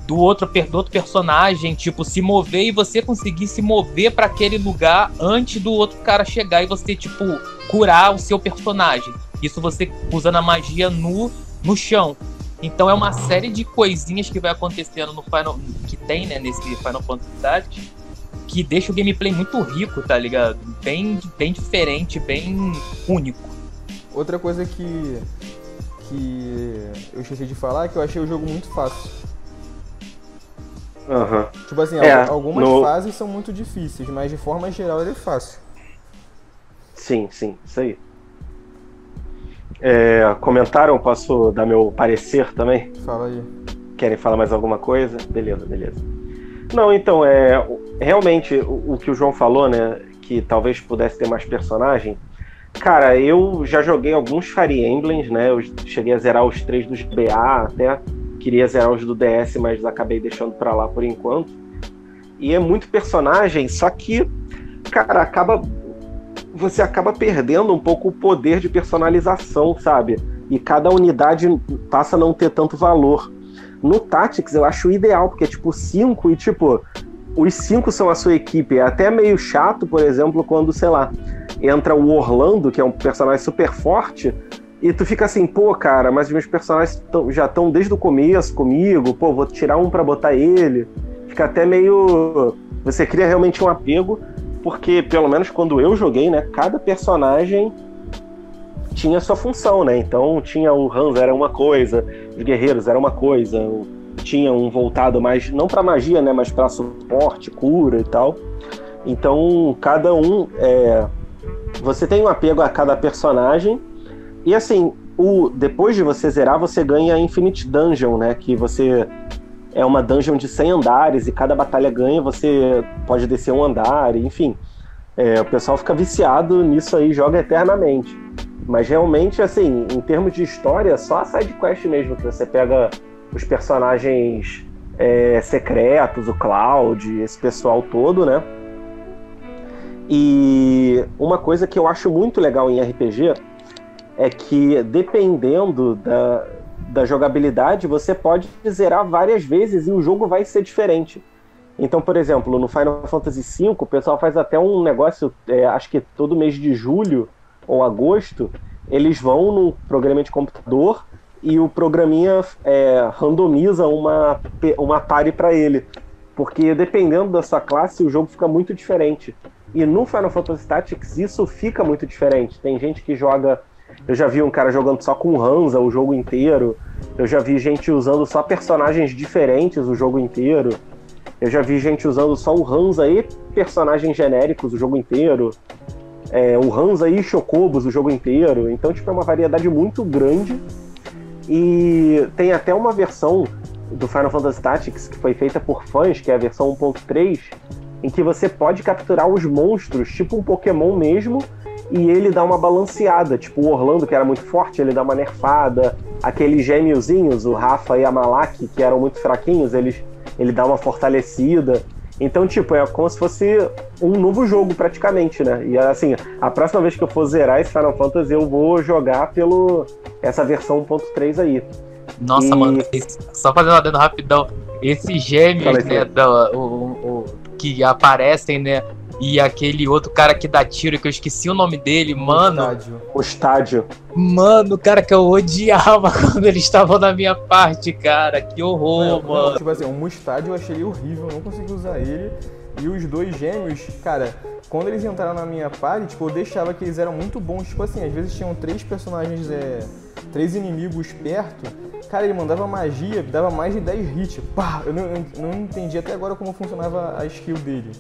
do, outro, do outro personagem, tipo, se mover e você conseguir se mover para aquele lugar antes do outro cara chegar e você, tipo, curar o seu personagem. Isso você usando a magia no, no chão. Então é uma série de coisinhas que vai acontecendo no Final. que tem, né, nesse Final Fantasy Tactics, que deixa o gameplay muito rico, tá ligado? Bem, bem diferente, bem único. Outra coisa que que eu esqueci de falar que eu achei o jogo muito fácil. Uhum. Tipo assim, é, algumas no... fases são muito difíceis, mas de forma geral ele é fácil. Sim, sim, isso aí. É, comentaram? Posso dar meu parecer também? Fala aí. Querem falar mais alguma coisa? Beleza, beleza. Não, então, é, realmente, o, o que o João falou, né, que talvez pudesse ter mais personagem, Cara, eu já joguei alguns Fire Emblems, né? Eu cheguei a zerar os três dos BA, até queria zerar os do DS, mas acabei deixando pra lá por enquanto. E é muito personagem, só que, cara, acaba. Você acaba perdendo um pouco o poder de personalização, sabe? E cada unidade passa a não ter tanto valor. No Tactics eu acho ideal, porque é tipo cinco e tipo, os cinco são a sua equipe. É até meio chato, por exemplo, quando, sei lá, entra o Orlando, que é um personagem super forte, e tu fica assim, pô, cara, mas meus personagens tão, já estão desde o começo comigo, pô, vou tirar um para botar ele. Fica até meio. Você cria realmente um apego, porque pelo menos quando eu joguei, né, cada personagem tinha sua função, né? Então tinha o Hans era uma coisa, os guerreiros era uma coisa, tinha um voltado mais não para magia, né, mas para suporte, cura e tal. Então cada um é, você tem um apego a cada personagem e assim o depois de você zerar você ganha Infinite Dungeon, né? Que você é uma dungeon de 100 andares e cada batalha ganha você pode descer um andar, enfim. É, o pessoal fica viciado nisso aí, joga eternamente. Mas realmente, assim, em termos de história, só a side quest mesmo, que você pega os personagens é, secretos, o Cloud, esse pessoal todo, né? E uma coisa que eu acho muito legal em RPG é que dependendo da, da jogabilidade, você pode zerar várias vezes e o jogo vai ser diferente. Então, por exemplo, no Final Fantasy V, o pessoal faz até um negócio, é, acho que todo mês de julho ou agosto, eles vão no programa de computador e o programinha é, randomiza uma, uma party para ele. Porque dependendo da sua classe, o jogo fica muito diferente. E no Final Fantasy Tactics isso fica muito diferente. Tem gente que joga. Eu já vi um cara jogando só com Hansa o jogo inteiro. Eu já vi gente usando só personagens diferentes o jogo inteiro. Eu já vi gente usando só o Hansa e personagens genéricos o jogo inteiro. É, o Hansa e Chocobos o jogo inteiro. Então, tipo, é uma variedade muito grande e tem até uma versão do Final Fantasy Tactics que foi feita por fãs, que é a versão 1.3, em que você pode capturar os monstros, tipo um Pokémon mesmo, e ele dá uma balanceada. Tipo o Orlando, que era muito forte, ele dá uma nerfada. Aqueles gêmeozinhos, o Rafa e a Malak, que eram muito fraquinhos, eles, ele dá uma fortalecida. Então, tipo, é como se fosse um novo jogo praticamente, né? E assim, a próxima vez que eu for zerar esse Final Fantasy, eu vou jogar pelo essa versão 1.3 aí. Nossa, e... mano, só fazendo uma dando rapidão, esses gêmeos, né, o, o, que aparecem, né, e aquele outro cara que dá tiro, que eu esqueci o nome dele, mano. Estádio. O estádio. Mano, cara, que eu odiava quando eles estavam na minha parte, cara. Que horror, não, mano. Não, tipo assim, o Mustádio eu achei horrível, não consegui usar ele. E os dois gêmeos, cara, quando eles entraram na minha party, tipo, eu deixava que eles eram muito bons. Tipo assim, às vezes tinham três personagens, é, três inimigos perto. Cara, ele mandava magia, dava mais de 10 hits. Pá! Eu não, eu não entendi até agora como funcionava a skill dele.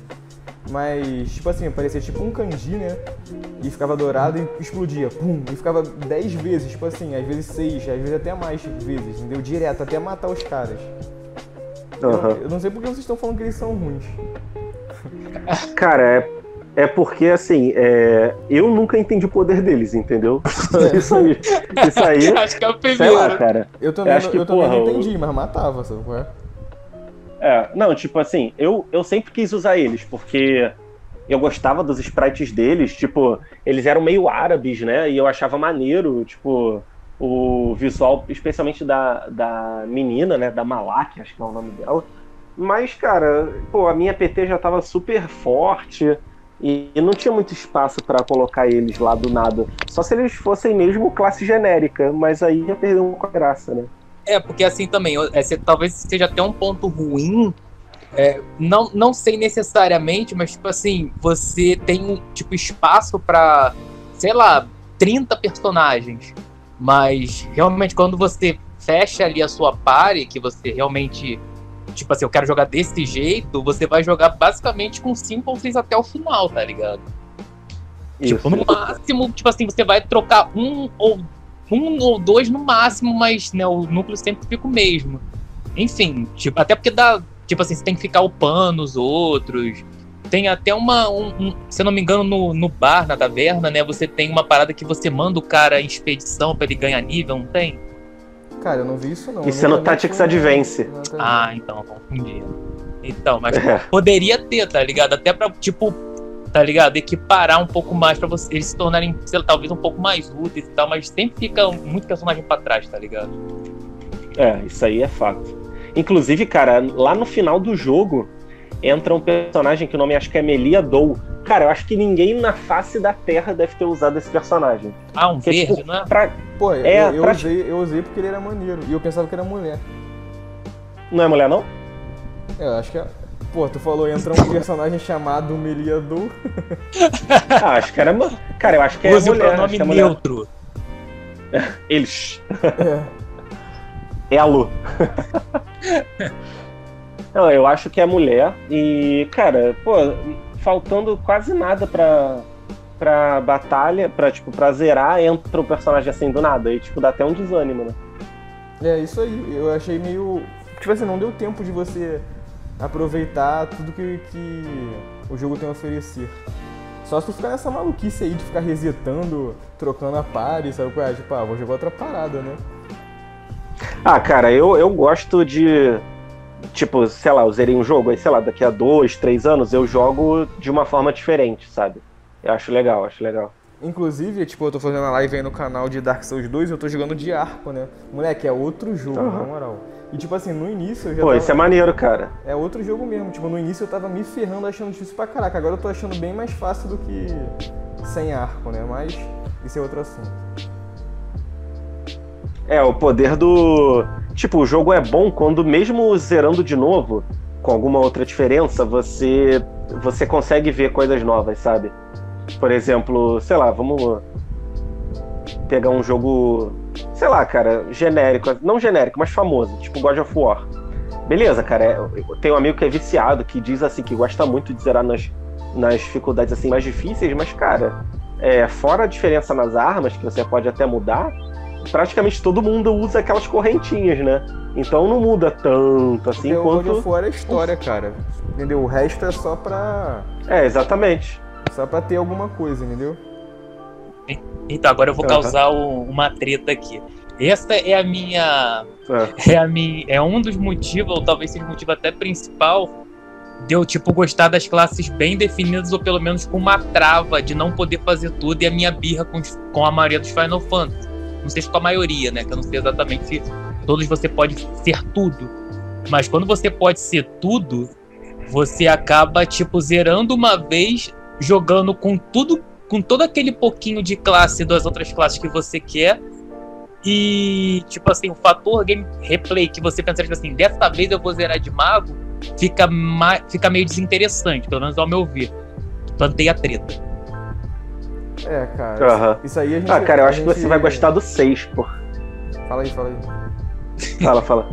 Mas, tipo assim, parecia tipo um kanji, né? E ficava dourado e explodia. Pum! E ficava 10 vezes, tipo assim, às vezes 6, às vezes até mais vezes, entendeu? Direto, até matar os caras. Uhum. Eu, eu, não sei por que vocês estão falando que eles são ruins. Cara, é, é porque, assim, é, eu nunca entendi o poder deles, entendeu? É. isso aí. Isso aí. acho que é o primeiro. Lá, cara. Eu também, eu, que, eu porra, também não entendi, mas matava, sabe qual é? É, não, tipo assim, eu, eu sempre quis usar eles, porque eu gostava dos sprites deles, tipo, eles eram meio árabes, né? E eu achava maneiro, tipo, o visual, especialmente da, da menina, né? Da Malak, acho que é o nome dela. Mas, cara, pô, a minha PT já tava super forte e, não tinha muito espaço para colocar eles lá do nada. Só se eles fossem mesmo classe genérica, mas aí ia perder um pouco a graça, né? É, porque assim também, é, talvez seja até um ponto ruim. É, não, não sei necessariamente, mas tipo assim, você tem tipo espaço para, sei lá, 30 personagens. Mas realmente quando você fecha ali a sua party, que você realmente tipo assim, eu quero jogar desse jeito, você vai jogar basicamente com 5 ou 6 até o final, tá ligado? Isso. Tipo, no máximo, tipo assim, você vai trocar um ou um ou dois no máximo, mas né, o núcleo sempre fica o mesmo. Enfim, tipo, até porque dá. Tipo assim, você tem que ficar upando os outros. Tem até uma. Um, um, se eu não me engano, no, no bar, na taverna, né? Você tem uma parada que você manda o cara em expedição pra ele ganhar nível, não tem? Cara, eu não vi isso não. Isso é no Tactics Advance. Ah, então, confundi. Então, mas é. poderia ter, tá ligado? Até pra, tipo, tá ligado? Equiparar um pouco mais para você, eles se tornarem, sei lá, talvez um pouco mais úteis e tal, mas sempre fica muito personagem para trás, tá ligado? É, isso aí é fato. Inclusive, cara, lá no final do jogo entra um personagem que o nome acho que é Melia Dou. Cara, eu acho que ninguém na face da Terra deve ter usado esse personagem. Ah, um verde, tipo, né? Pra... Pô, é, eu, eu pra... usei, eu usei porque ele era maneiro. E eu pensava que era mulher. Não é mulher, não? É, eu acho que é. Pô, tu falou, entra um personagem chamado Meliadu. ah, acho que era. Cara, eu acho que é Use mulher. o pronome é neutro. Eles. É. Elo. Não, eu acho que é mulher. E, cara, pô, faltando quase nada pra, pra batalha, pra, tipo, pra zerar, entra um personagem assim do nada. E, tipo, dá até um desânimo, né? É, isso aí. Eu achei meio. Tipo assim, não deu tempo de você aproveitar tudo que, que o jogo tem a oferecer. Só se tu ficar nessa maluquice aí de ficar resetando, trocando a pare, sabe qual é? Tipo, ah, vou jogar outra parada, né? Ah, cara, eu, eu gosto de. Tipo, sei lá, eu zerei um jogo, aí, sei lá, daqui a dois, três anos eu jogo de uma forma diferente, sabe? Eu acho legal, acho legal. Inclusive, tipo, eu tô fazendo a live aí no canal de Dark Souls 2 e eu tô jogando de arco, né? Moleque, é outro jogo, uhum. na moral. E tipo assim, no início eu já. Pô, tava... isso é maneiro, cara. É outro jogo mesmo. Tipo, no início eu tava me ferrando achando difícil pra caraca. Agora eu tô achando bem mais fácil do que sem arco, né? Mas isso é outro assunto. É, o poder do. Tipo, o jogo é bom quando, mesmo zerando de novo, com alguma outra diferença, você, você consegue ver coisas novas, sabe? Por exemplo, sei lá, vamos pegar um jogo, sei lá, cara, genérico, não genérico, mas famoso, tipo God of War. Beleza, cara, é, tenho um amigo que é viciado, que diz assim, que gosta muito de zerar nas, nas dificuldades assim mais difíceis, mas, cara, é, fora a diferença nas armas, que você pode até mudar, praticamente todo mundo usa aquelas correntinhas, né? Então não muda tanto assim Porque quanto. O of War é história, cara. Entendeu? O resto é só pra. É, exatamente. Só pra ter alguma coisa, entendeu? Então, agora eu vou causar uhum. uma treta aqui. Esta é a minha. É. é. a minha. É um dos motivos, ou talvez seja o motivo até principal, de eu, tipo, gostar das classes bem definidas, ou pelo menos com uma trava de não poder fazer tudo, e a minha birra com, com a maioria dos Final Fantasy. Não sei se com a maioria, né? Que eu não sei exatamente se todos você pode ser tudo. Mas quando você pode ser tudo, você acaba, tipo, zerando uma vez, jogando com tudo, com todo aquele pouquinho de classe das outras classes que você quer. E, tipo assim, o fator game replay que você pensa, tipo assim, dessa vez eu vou zerar de mago, fica, fica meio desinteressante, pelo menos ao meu ver. Plantei a treta. É, cara. Uhum. Isso aí a gente. Ah, cara, eu acho gente... que você vai gostar do 6, pô. Fala aí, fala aí. Fala, fala.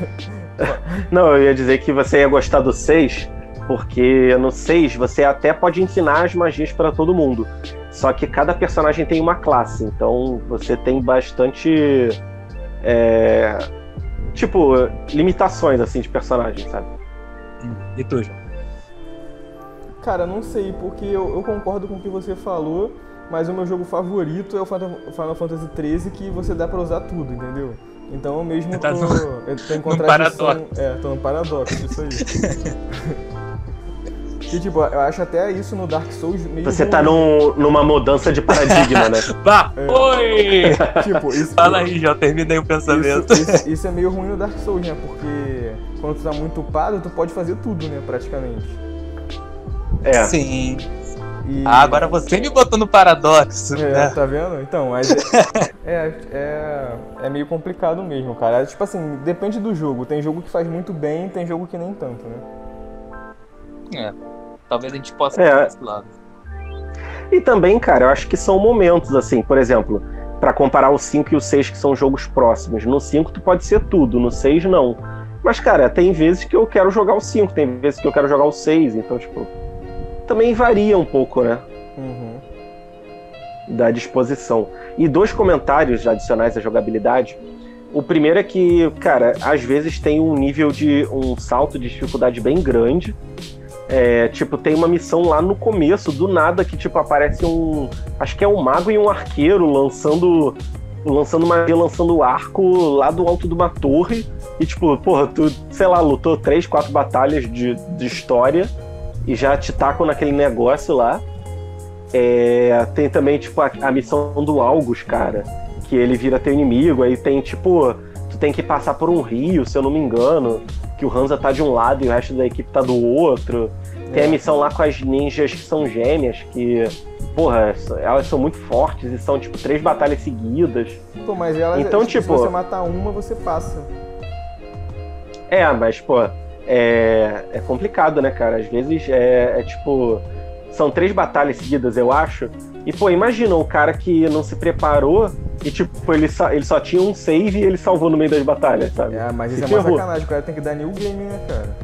Não, eu ia dizer que você ia gostar do 6, porque no 6 você até pode ensinar as magias para todo mundo. Só que cada personagem tem uma classe, então você tem bastante. É, tipo, limitações assim de personagem, sabe? E tu, João? Cara, não sei, porque eu, eu, concordo com o que você falou, mas o meu jogo favorito é o Final Fantasy XIII, que você dá pra usar tudo, entendeu? Então eu mesmo tá tô, no, eu tô em contradição. Paradoxo. É, tô no paradoxo, isso aí. E, tipo, eu acho até isso no Dark Souls meio. Você ruim. tá num, numa mudança de paradigma, né? Bah! É. Oi! tipo, isso. Fala aí, já terminei o pensamento. Isso, isso, isso, é meio ruim no Dark Souls, né? Porque quando tu tá muito upado, tu pode fazer tudo, né? Praticamente. É. Sim. E... Ah, agora você me botou no paradoxo. É, né? tá vendo? Então, mas é, é, é, é, meio complicado mesmo, cara. É, tipo assim, depende do jogo. Tem jogo que faz muito bem, tem jogo que nem tanto, né? É. Talvez a gente possa é. esse lado. E também, cara, eu acho que são momentos, assim, por exemplo, para comparar o 5 e o 6, que são jogos próximos. No 5 tu pode ser tudo, no 6 não. Mas, cara, tem vezes que eu quero jogar o 5, tem vezes que eu quero jogar o 6, então, tipo, também varia um pouco, né? Uhum. Da disposição. E dois comentários adicionais à jogabilidade. O primeiro é que, cara, às vezes tem um nível de um salto de dificuldade bem grande. É, tipo, tem uma missão lá no começo, do nada, que tipo, aparece um. Acho que é um mago e um arqueiro lançando. Lançando magia, lançando arco lá do alto de uma torre. E tipo, porra, tu, sei lá, lutou três, quatro batalhas de, de história e já te tacam naquele negócio lá. É, tem também, tipo, a, a, missão do Algus, cara, que ele vira teu inimigo, aí tem, tipo, tu tem que passar por um rio, se eu não me engano, que o Hansa tá de um lado e o resto da equipe tá do outro. Tem a é. missão lá com as ninjas que são gêmeas, que, porra, elas são muito fortes e são, tipo, três batalhas seguidas. Pô, mas elas, então, tipo, se você matar uma, você passa. É, mas, pô, é, é complicado, né, cara? Às vezes é, é tipo são três batalhas seguidas, eu acho. E, pô, imagina o cara que não se preparou e, tipo, ele só, ele só tinha um save e ele salvou no meio das batalhas, sabe? É, mas isso é uma sacanagem, o cara tem que dar new game, né, cara?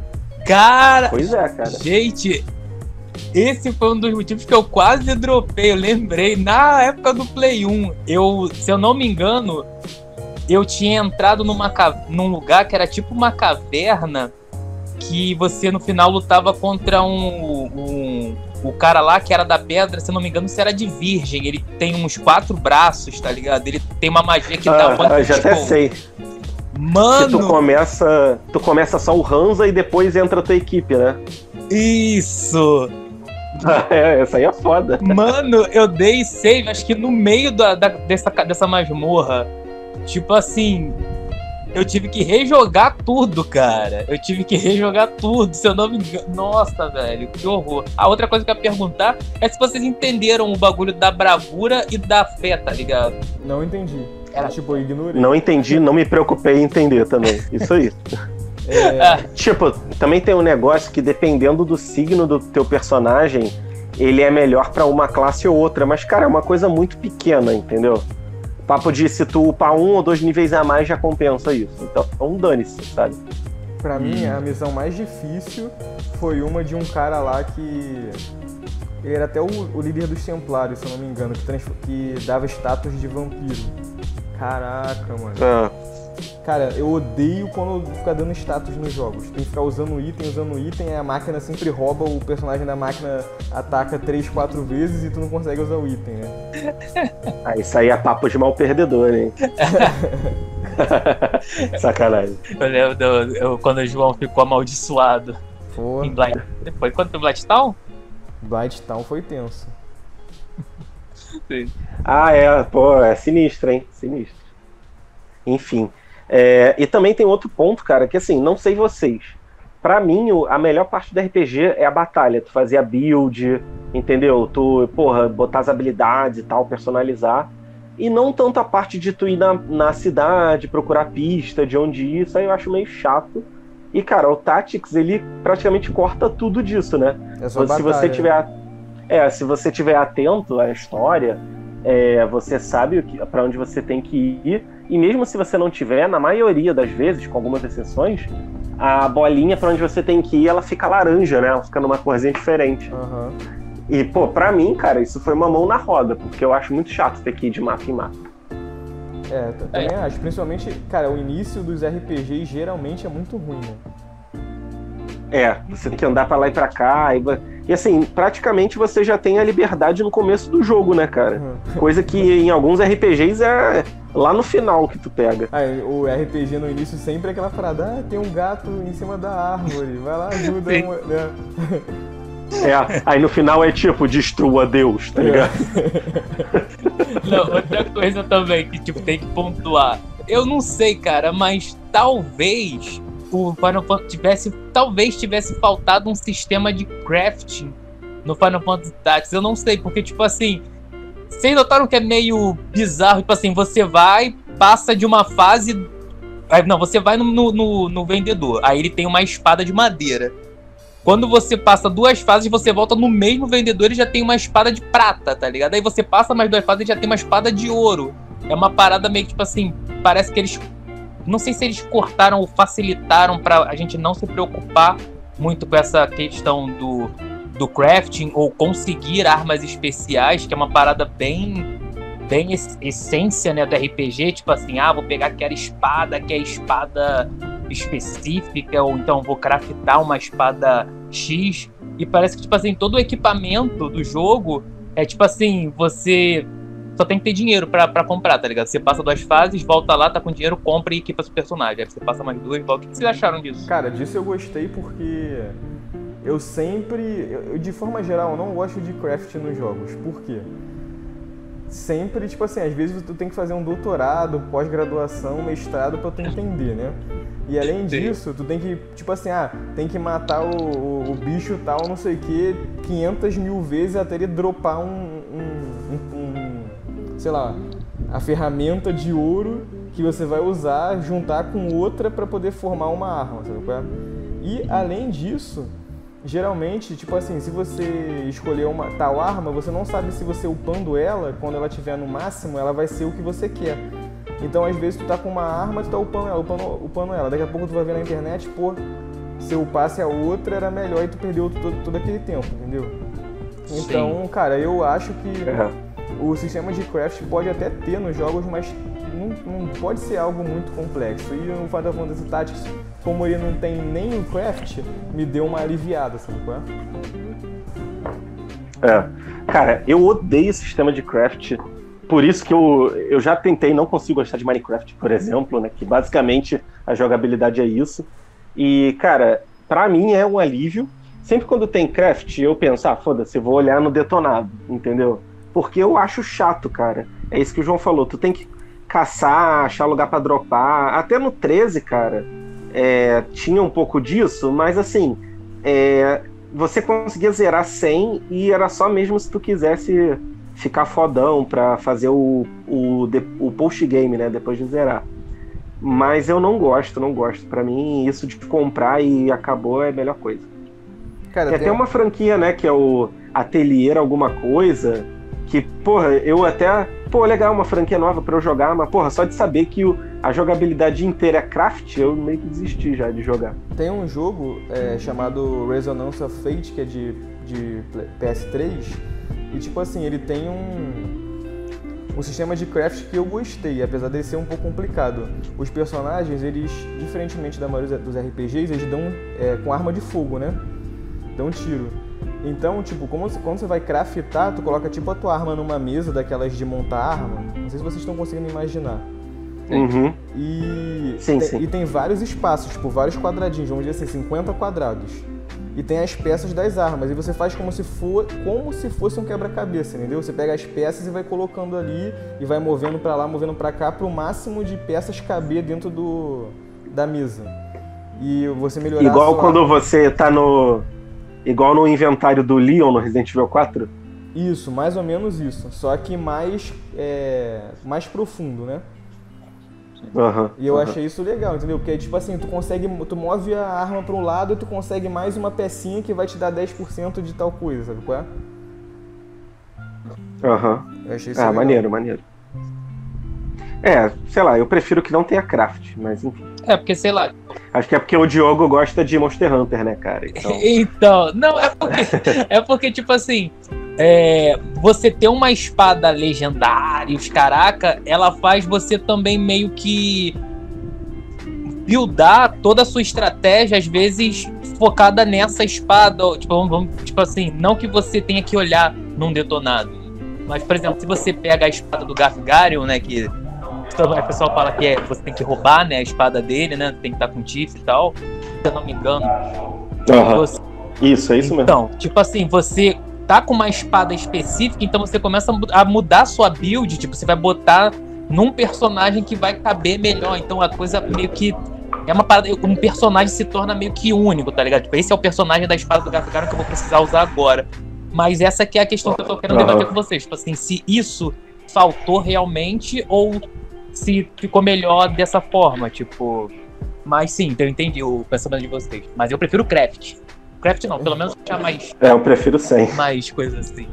Cara! Pois é, cara. Gente, esse foi um dos motivos que eu quase dropei. Eu lembrei, na época do Play 1, eu, se eu não me engano, eu tinha entrado numa, num lugar que era tipo uma caverna que você no final lutava contra um, um o cara lá que era da pedra, se eu não me engano, se era de virgem. Ele tem uns quatro braços, tá ligado? Ele tem uma magia que dá ah, uma. Eu já até sei. Mano! Que tu começa, tu começa só o Hansa e depois entra a tua equipe, né? Isso! é, essa aí é foda. Mano, eu dei save, acho que no meio da, da, dessa, dessa masmorra. Tipo assim, eu tive que rejogar tudo, cara. Eu tive que rejogar tudo, se eu não me engano. Nossa, velho, que horror. A outra coisa que eu ia perguntar é se vocês entenderam o bagulho da bravura e da fé, tá ligado? Não entendi. Era tipo, eu ignorei. Não entendi, não me preocupei em entender também. Isso aí. É... Tipo, também tem um negócio que dependendo do signo do teu personagem, ele é melhor para uma classe ou outra, mas cara, é uma coisa muito pequena, entendeu? Papo de se tu upar um ou dois níveis a mais já compensa isso. Então, um dane-se, sabe? Pra hum. mim, a missão mais difícil foi uma de um cara lá que. Ele era até o, o líder dos Templários, se eu não me engano, que, que dava status de vampiro. Caraca, mano. Ah. Cara, eu odeio quando fica dando status nos jogos. Tem que ficar usando item, usando item, a máquina sempre rouba, o personagem da máquina ataca 3, 4 vezes e tu não consegue usar o item, né? Ah, isso aí é papo de mal perdedor, hein? Sacanagem. Eu lembro do, eu, quando o João ficou amaldiçoado. Foi. Em Blight, foi quando foi Blighttown? Blighttown foi tenso. Sim. Ah, é, pô, é sinistro, hein? Sinistro. Enfim. É, e também tem outro ponto, cara, que assim, não sei vocês. Para mim, a melhor parte do RPG é a batalha. Tu fazer a build, entendeu? Tu, porra, botar as habilidades e tal, personalizar. E não tanto a parte de tu ir na, na cidade, procurar pista de onde ir. Isso aí eu acho meio chato. E, cara, o Tactics, ele praticamente corta tudo disso, né? É só se você tiver. É, se você tiver atento à história, é, você sabe para onde você tem que ir e mesmo se você não tiver, na maioria das vezes, com algumas exceções, a bolinha para onde você tem que ir, ela fica laranja, né? Ela fica numa corzinha diferente. Uhum. E, pô, pra mim, cara, isso foi uma mão na roda, porque eu acho muito chato ter que ir de mapa em mapa. É, também é. acho. Principalmente, cara, o início dos RPGs geralmente é muito ruim, né? É, você tem que andar para lá e pra cá. E, e, assim, praticamente você já tem a liberdade no começo do jogo, né, cara? Uhum. Coisa que em alguns RPGs é lá no final que tu pega. Ah, o RPG no início sempre é aquela parada, ah, tem um gato em cima da árvore, vai lá, ajuda. Né? É, aí no final é tipo, destrua Deus, tá ligado? É. Não, outra coisa também que tipo, tem que pontuar. Eu não sei, cara, mas talvez o Final Fantasy tivesse, talvez tivesse faltado um sistema de crafting no Final Fantasy Tactics. Eu não sei, porque tipo assim, vocês notaram que é meio bizarro, tipo assim, você vai, passa de uma fase. Não, você vai no, no, no vendedor, aí ele tem uma espada de madeira. Quando você passa duas fases, você volta no mesmo vendedor e já tem uma espada de prata, tá ligado? Aí você passa mais duas fases e já tem uma espada de ouro. É uma parada meio que, tipo assim, parece que eles. Não sei se eles cortaram ou facilitaram para a gente não se preocupar muito com essa questão do, do crafting ou conseguir armas especiais, que é uma parada bem bem essência né, do RPG, tipo assim, ah, vou pegar aquela espada que é espada específica, ou então vou craftar uma espada X. E parece que, tipo assim, todo o equipamento do jogo é tipo assim, você só tem que ter dinheiro para comprar, tá ligado? Você passa duas fases, volta lá, tá com dinheiro, compra e equipa seu personagem. Aí você passa mais duas, volta. O que vocês acharam disso? Cara, disso eu gostei porque eu sempre, eu, de forma geral, eu não gosto de craft nos jogos. Por quê? Sempre, tipo assim, às vezes tu tem que fazer um doutorado, pós-graduação, mestrado para tu entender, né? E além disso, tu tem que, tipo assim, ah, tem que matar o, o, o bicho tal, não sei o que, 500 mil vezes até ele dropar um, um, um, um, sei lá, a ferramenta de ouro que você vai usar, juntar com outra para poder formar uma arma, sabe? É? E além disso, geralmente, tipo assim, se você escolher uma tal arma, você não sabe se você upando ela, quando ela estiver no máximo, ela vai ser o que você quer. Então, às vezes, tu tá com uma arma, tu tá upando ela, upando, upando ela. Daqui a pouco tu vai ver na internet, pô, se eu passe a outra era melhor e tu perdeu todo, todo aquele tempo, entendeu? Então, Sim. cara, eu acho que é. o sistema de craft pode até ter nos jogos, mas não, não, pode ser algo muito complexo. E no Final Fantasy Tactics, como ele não tem nem o craft, me deu uma aliviada, sabe qual é? É. Cara, eu odeio sistema de craft. Por isso que eu, eu já tentei, não consigo gostar de Minecraft, por exemplo, né? Que basicamente a jogabilidade é isso. E, cara, para mim é um alívio. Sempre quando tem craft, eu penso, ah, foda-se, vou olhar no detonado, entendeu? Porque eu acho chato, cara. É isso que o João falou. Tu tem que caçar, achar lugar para dropar. Até no 13, cara, é, tinha um pouco disso, mas assim, é, você conseguia zerar 100 e era só mesmo se tu quisesse ficar fodão pra fazer o, o, o post-game, né, depois de zerar. Mas eu não gosto, não gosto. Para mim, isso de comprar e acabou é a melhor coisa. Cara, tem, tem até uma franquia, né, que é o Atelier alguma coisa, que, porra, eu até pô, legal, uma franquia nova para eu jogar, mas, porra, só de saber que o, a jogabilidade inteira é craft, eu meio que desisti já de jogar. Tem um jogo é, chamado Resonance of Fate, que é de, de PS3, e, tipo assim, ele tem um, um sistema de craft que eu gostei, apesar dele ser um pouco complicado. Os personagens, eles, diferentemente da maioria dos RPGs, eles dão é, com arma de fogo, né? Dão tiro. Então, tipo, como, quando você vai craftar, tu coloca tipo a tua arma numa mesa daquelas de montar arma. Não sei se vocês estão conseguindo imaginar. Uhum. E, sim, tem, sim. e tem vários espaços, tipo, vários quadradinhos, vamos dizer assim, 50 quadrados. E tem as peças das armas. E você faz como se, for, como se fosse um quebra-cabeça, entendeu? Você pega as peças e vai colocando ali e vai movendo para lá, movendo para cá, para o máximo de peças caber dentro do, da mesa. E você melhorar Igual quando você tá no Igual no inventário do Leon no Resident Evil 4? Isso, mais ou menos isso. Só que mais, é, mais profundo, né? Uhum, e eu uhum. achei isso legal, entendeu? Porque tipo assim, tu consegue, tu move a arma para um lado e tu consegue mais uma pecinha que vai te dar 10% de tal coisa, sabe qual é? Aham. Uhum. Eu achei isso Ah, legal. maneiro, maneiro. É, sei lá, eu prefiro que não tenha craft, mas enfim. É, porque sei lá, Acho que é porque o Diogo gosta de Monster Hunter, né, cara? Então, então não, é porque, é porque tipo assim, é, você ter uma espada legendária, os caraca, ela faz você também meio que buildar toda a sua estratégia, às vezes focada nessa espada. Tipo, vamos, tipo assim, não que você tenha que olhar num detonado. Mas, por exemplo, se você pega a espada do Gargarion, né, que o pessoal fala que é, você tem que roubar, né, a espada dele, né? Tem que estar com o Tiff e tal. Se eu não me engano. Uhum. Você... Isso, é isso mesmo. Então, tipo assim, você tá com uma espada específica, então você começa a mudar a sua build, tipo, você vai botar num personagem que vai caber melhor. Então a coisa meio que é uma parada, um personagem se torna meio que único, tá ligado? Tipo, esse é o personagem da espada do Gargano que eu vou precisar usar agora. Mas essa aqui é a questão que eu tô querendo uhum. debater com vocês. Tipo assim, se isso faltou realmente ou se ficou melhor dessa forma, tipo. Mas sim, então eu entendi o pensamento de vocês. Mas eu prefiro craft. Craft não, pelo menos tinha mais. É, eu prefiro sem. Mais coisas assim.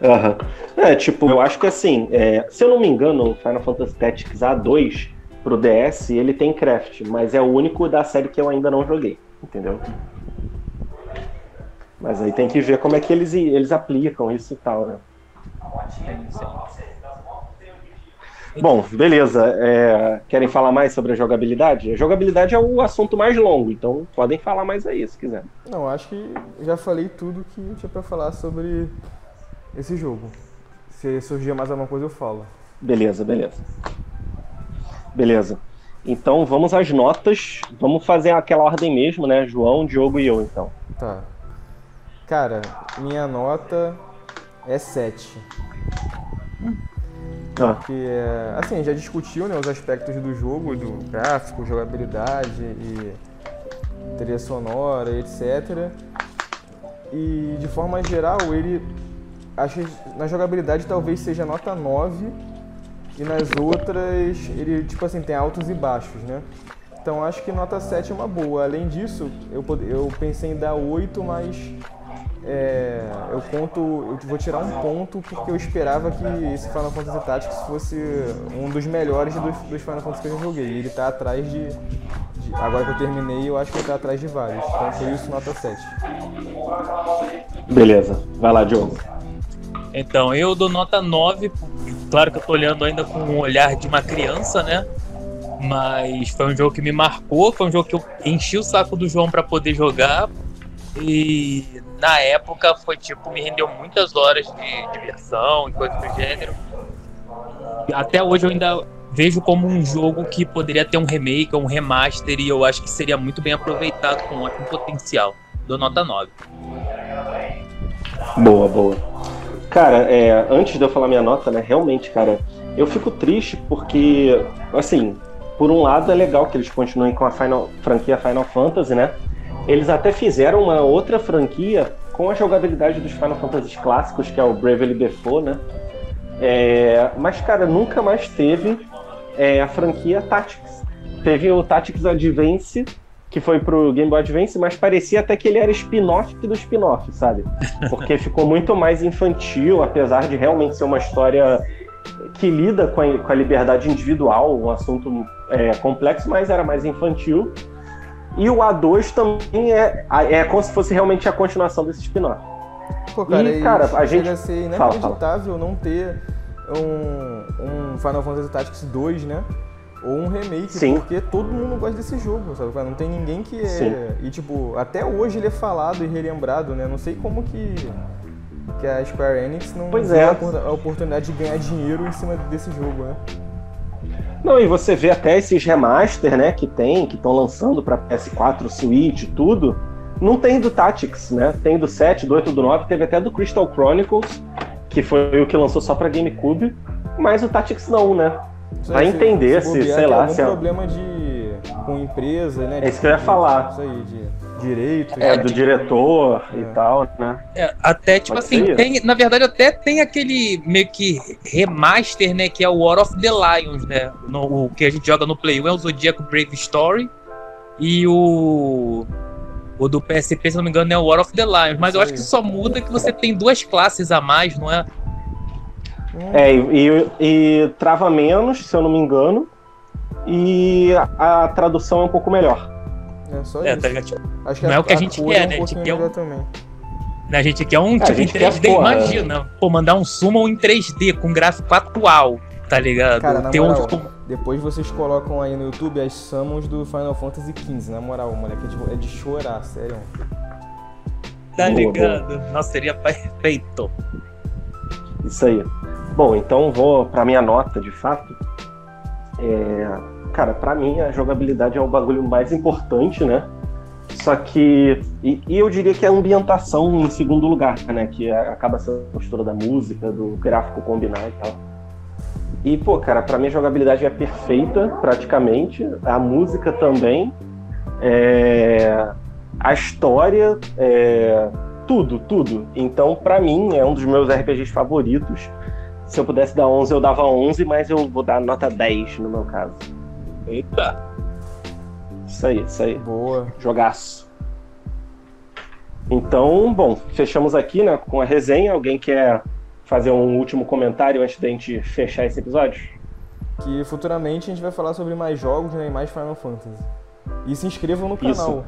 Aham. Uhum. É, tipo, eu acho que assim, é, se eu não me engano, Final Fantasy Tactics A2 pro DS, ele tem craft, mas é o único da série que eu ainda não joguei, entendeu? Mas aí tem que ver como é que eles, eles aplicam isso e tal, né? Sim, sim. Bom, beleza. É, querem falar mais sobre a jogabilidade? A jogabilidade é o assunto mais longo, então podem falar mais aí se quiser. Não, acho que já falei tudo que tinha para falar sobre esse jogo. Se surgir mais alguma coisa, eu falo. Beleza, beleza. Beleza. Então vamos às notas. Vamos fazer aquela ordem mesmo, né? João, Diogo e eu, então. Tá. Cara, minha nota é 7. Ah. Porque, assim, já discutiu né, os aspectos do jogo, do gráfico, jogabilidade e trilha sonora, etc. E de forma geral, ele acho na jogabilidade talvez seja nota 9 e nas outras ele tipo assim tem altos e baixos, né? Então acho que nota 7 é uma boa. Além disso, eu, eu pensei em dar 8, mas é, eu conto, eu vou tirar um ponto porque eu esperava que esse Final Fantasy Tactics fosse um dos melhores dos, dos Final Fantasy que eu joguei. Ele tá atrás de, de, Agora que eu terminei, eu acho que ele tá atrás de vários. Então por isso, nota 7. Beleza, vai lá, Diogo. Então, eu dou nota 9. Claro que eu tô olhando ainda com o olhar de uma criança, né? Mas foi um jogo que me marcou, foi um jogo que eu enchi o saco do João para poder jogar. E na época foi tipo, me rendeu muitas horas de diversão e coisas do gênero. Até hoje eu ainda vejo como um jogo que poderia ter um remake um remaster e eu acho que seria muito bem aproveitado com um ótimo potencial. Dou nota 9. Boa, boa. Cara, é, antes de eu falar minha nota, né, realmente, cara, eu fico triste porque, assim, por um lado é legal que eles continuem com a Final, franquia Final Fantasy, né? Eles até fizeram uma outra franquia com a jogabilidade dos Final Fantasy clássicos, que é o Bravely Default, né? É, mas, cara, nunca mais teve é, a franquia Tactics. Teve o Tactics Advance, que foi pro Game Boy Advance, mas parecia até que ele era spin-off do spin-off, sabe? Porque ficou muito mais infantil, apesar de realmente ser uma história que lida com a, com a liberdade individual, um assunto é, complexo, mas era mais infantil. E o A2 também é, é como se fosse realmente a continuação desse spin-off. Pô, cara, e, cara a gente. Chega a ser inacreditável fala, fala. não ter um, um Final Fantasy Tactics 2, né? Ou um remake, Sim. porque todo mundo gosta desse jogo, sabe? Não tem ninguém que é. Sim. E tipo, até hoje ele é falado e relembrado, né? Não sei como que, que a Square Enix não pois é. a oportunidade de ganhar dinheiro em cima desse jogo, né? Não, e você vê até esses remaster, né, que tem, que estão lançando para PS4, Switch, tudo. Não tem do Tactics, né? Tem do 7, do 8, do 9, teve até do Crystal Chronicles, que foi o que lançou só para GameCube, mas o Tactics não, né? Vai entender se, se sei lá, se é problema de com empresa, né? É isso que eu ia falar. Isso aí, de direito. É, do diretor é. e tal, né? É, até, tipo Pode assim, tem, na verdade, até tem aquele meio que remaster, né? Que é o War of the Lions, né? No, o que a gente joga no Play 1 é o Zodiac Brave Story. E o. O do PSP, se não me engano, é o War of the Lions. Mas eu acho que só muda que você tem duas classes a mais, não é? É, e, e, trava menos, se eu não me engano. E a, a tradução é um pouco melhor. É só é, isso. Tá tipo, Acho que não é o que a gente quer, né? a gente quer um... também. A gente quer um é, tipo em 3D, quer, imagina. Pô, mandar um summon em 3D com gráfico atual, tá ligado? Cara, na moral, um... depois vocês colocam aí no YouTube as summons do Final Fantasy XV, na moral, moleque, é de, é de chorar, sério. Tá boa, ligado? Boa. Nossa, seria perfeito. Isso aí. Bom, então vou para minha nota, de fato. É, cara, para mim a jogabilidade é o bagulho mais importante, né? Só que. E, e, eu diria que a ambientação em segundo lugar, né? Que é, acaba sendo a postura da música, do gráfico combinar e tal. E, pô, cara, pra mim a jogabilidade é perfeita, praticamente. A música também. É... A história. É... Tudo, tudo. Então, para mim, é um dos meus RPGs favoritos. Se eu pudesse dar 11, eu dava 11, mas eu vou dar nota 10 no meu caso. Eita! Isso aí, isso aí. Boa. Jogaço. Então, bom, fechamos aqui né, com a resenha. Alguém quer fazer um último comentário antes da gente fechar esse episódio? Que futuramente a gente vai falar sobre mais jogos né, e mais Final Fantasy. E se inscrevam no canal.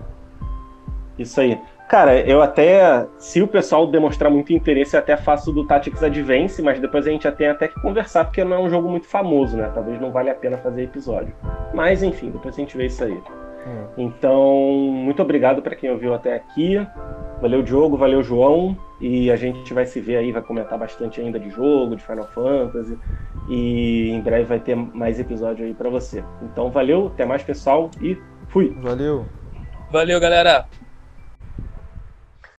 Isso, Isso aí. Cara, eu até, se o pessoal demonstrar muito interesse, eu até faço do Tactics Advance, mas depois a gente já tem até que conversar, porque não é um jogo muito famoso, né? Talvez não valha a pena fazer episódio. Mas enfim, depois a gente vê isso aí. Hum. Então, muito obrigado para quem ouviu até aqui. Valeu, Diogo, valeu, João. E a gente vai se ver aí, vai comentar bastante ainda de jogo, de Final Fantasy. E em breve vai ter mais episódio aí para você. Então, valeu, até mais, pessoal, e fui. Valeu. Valeu, galera.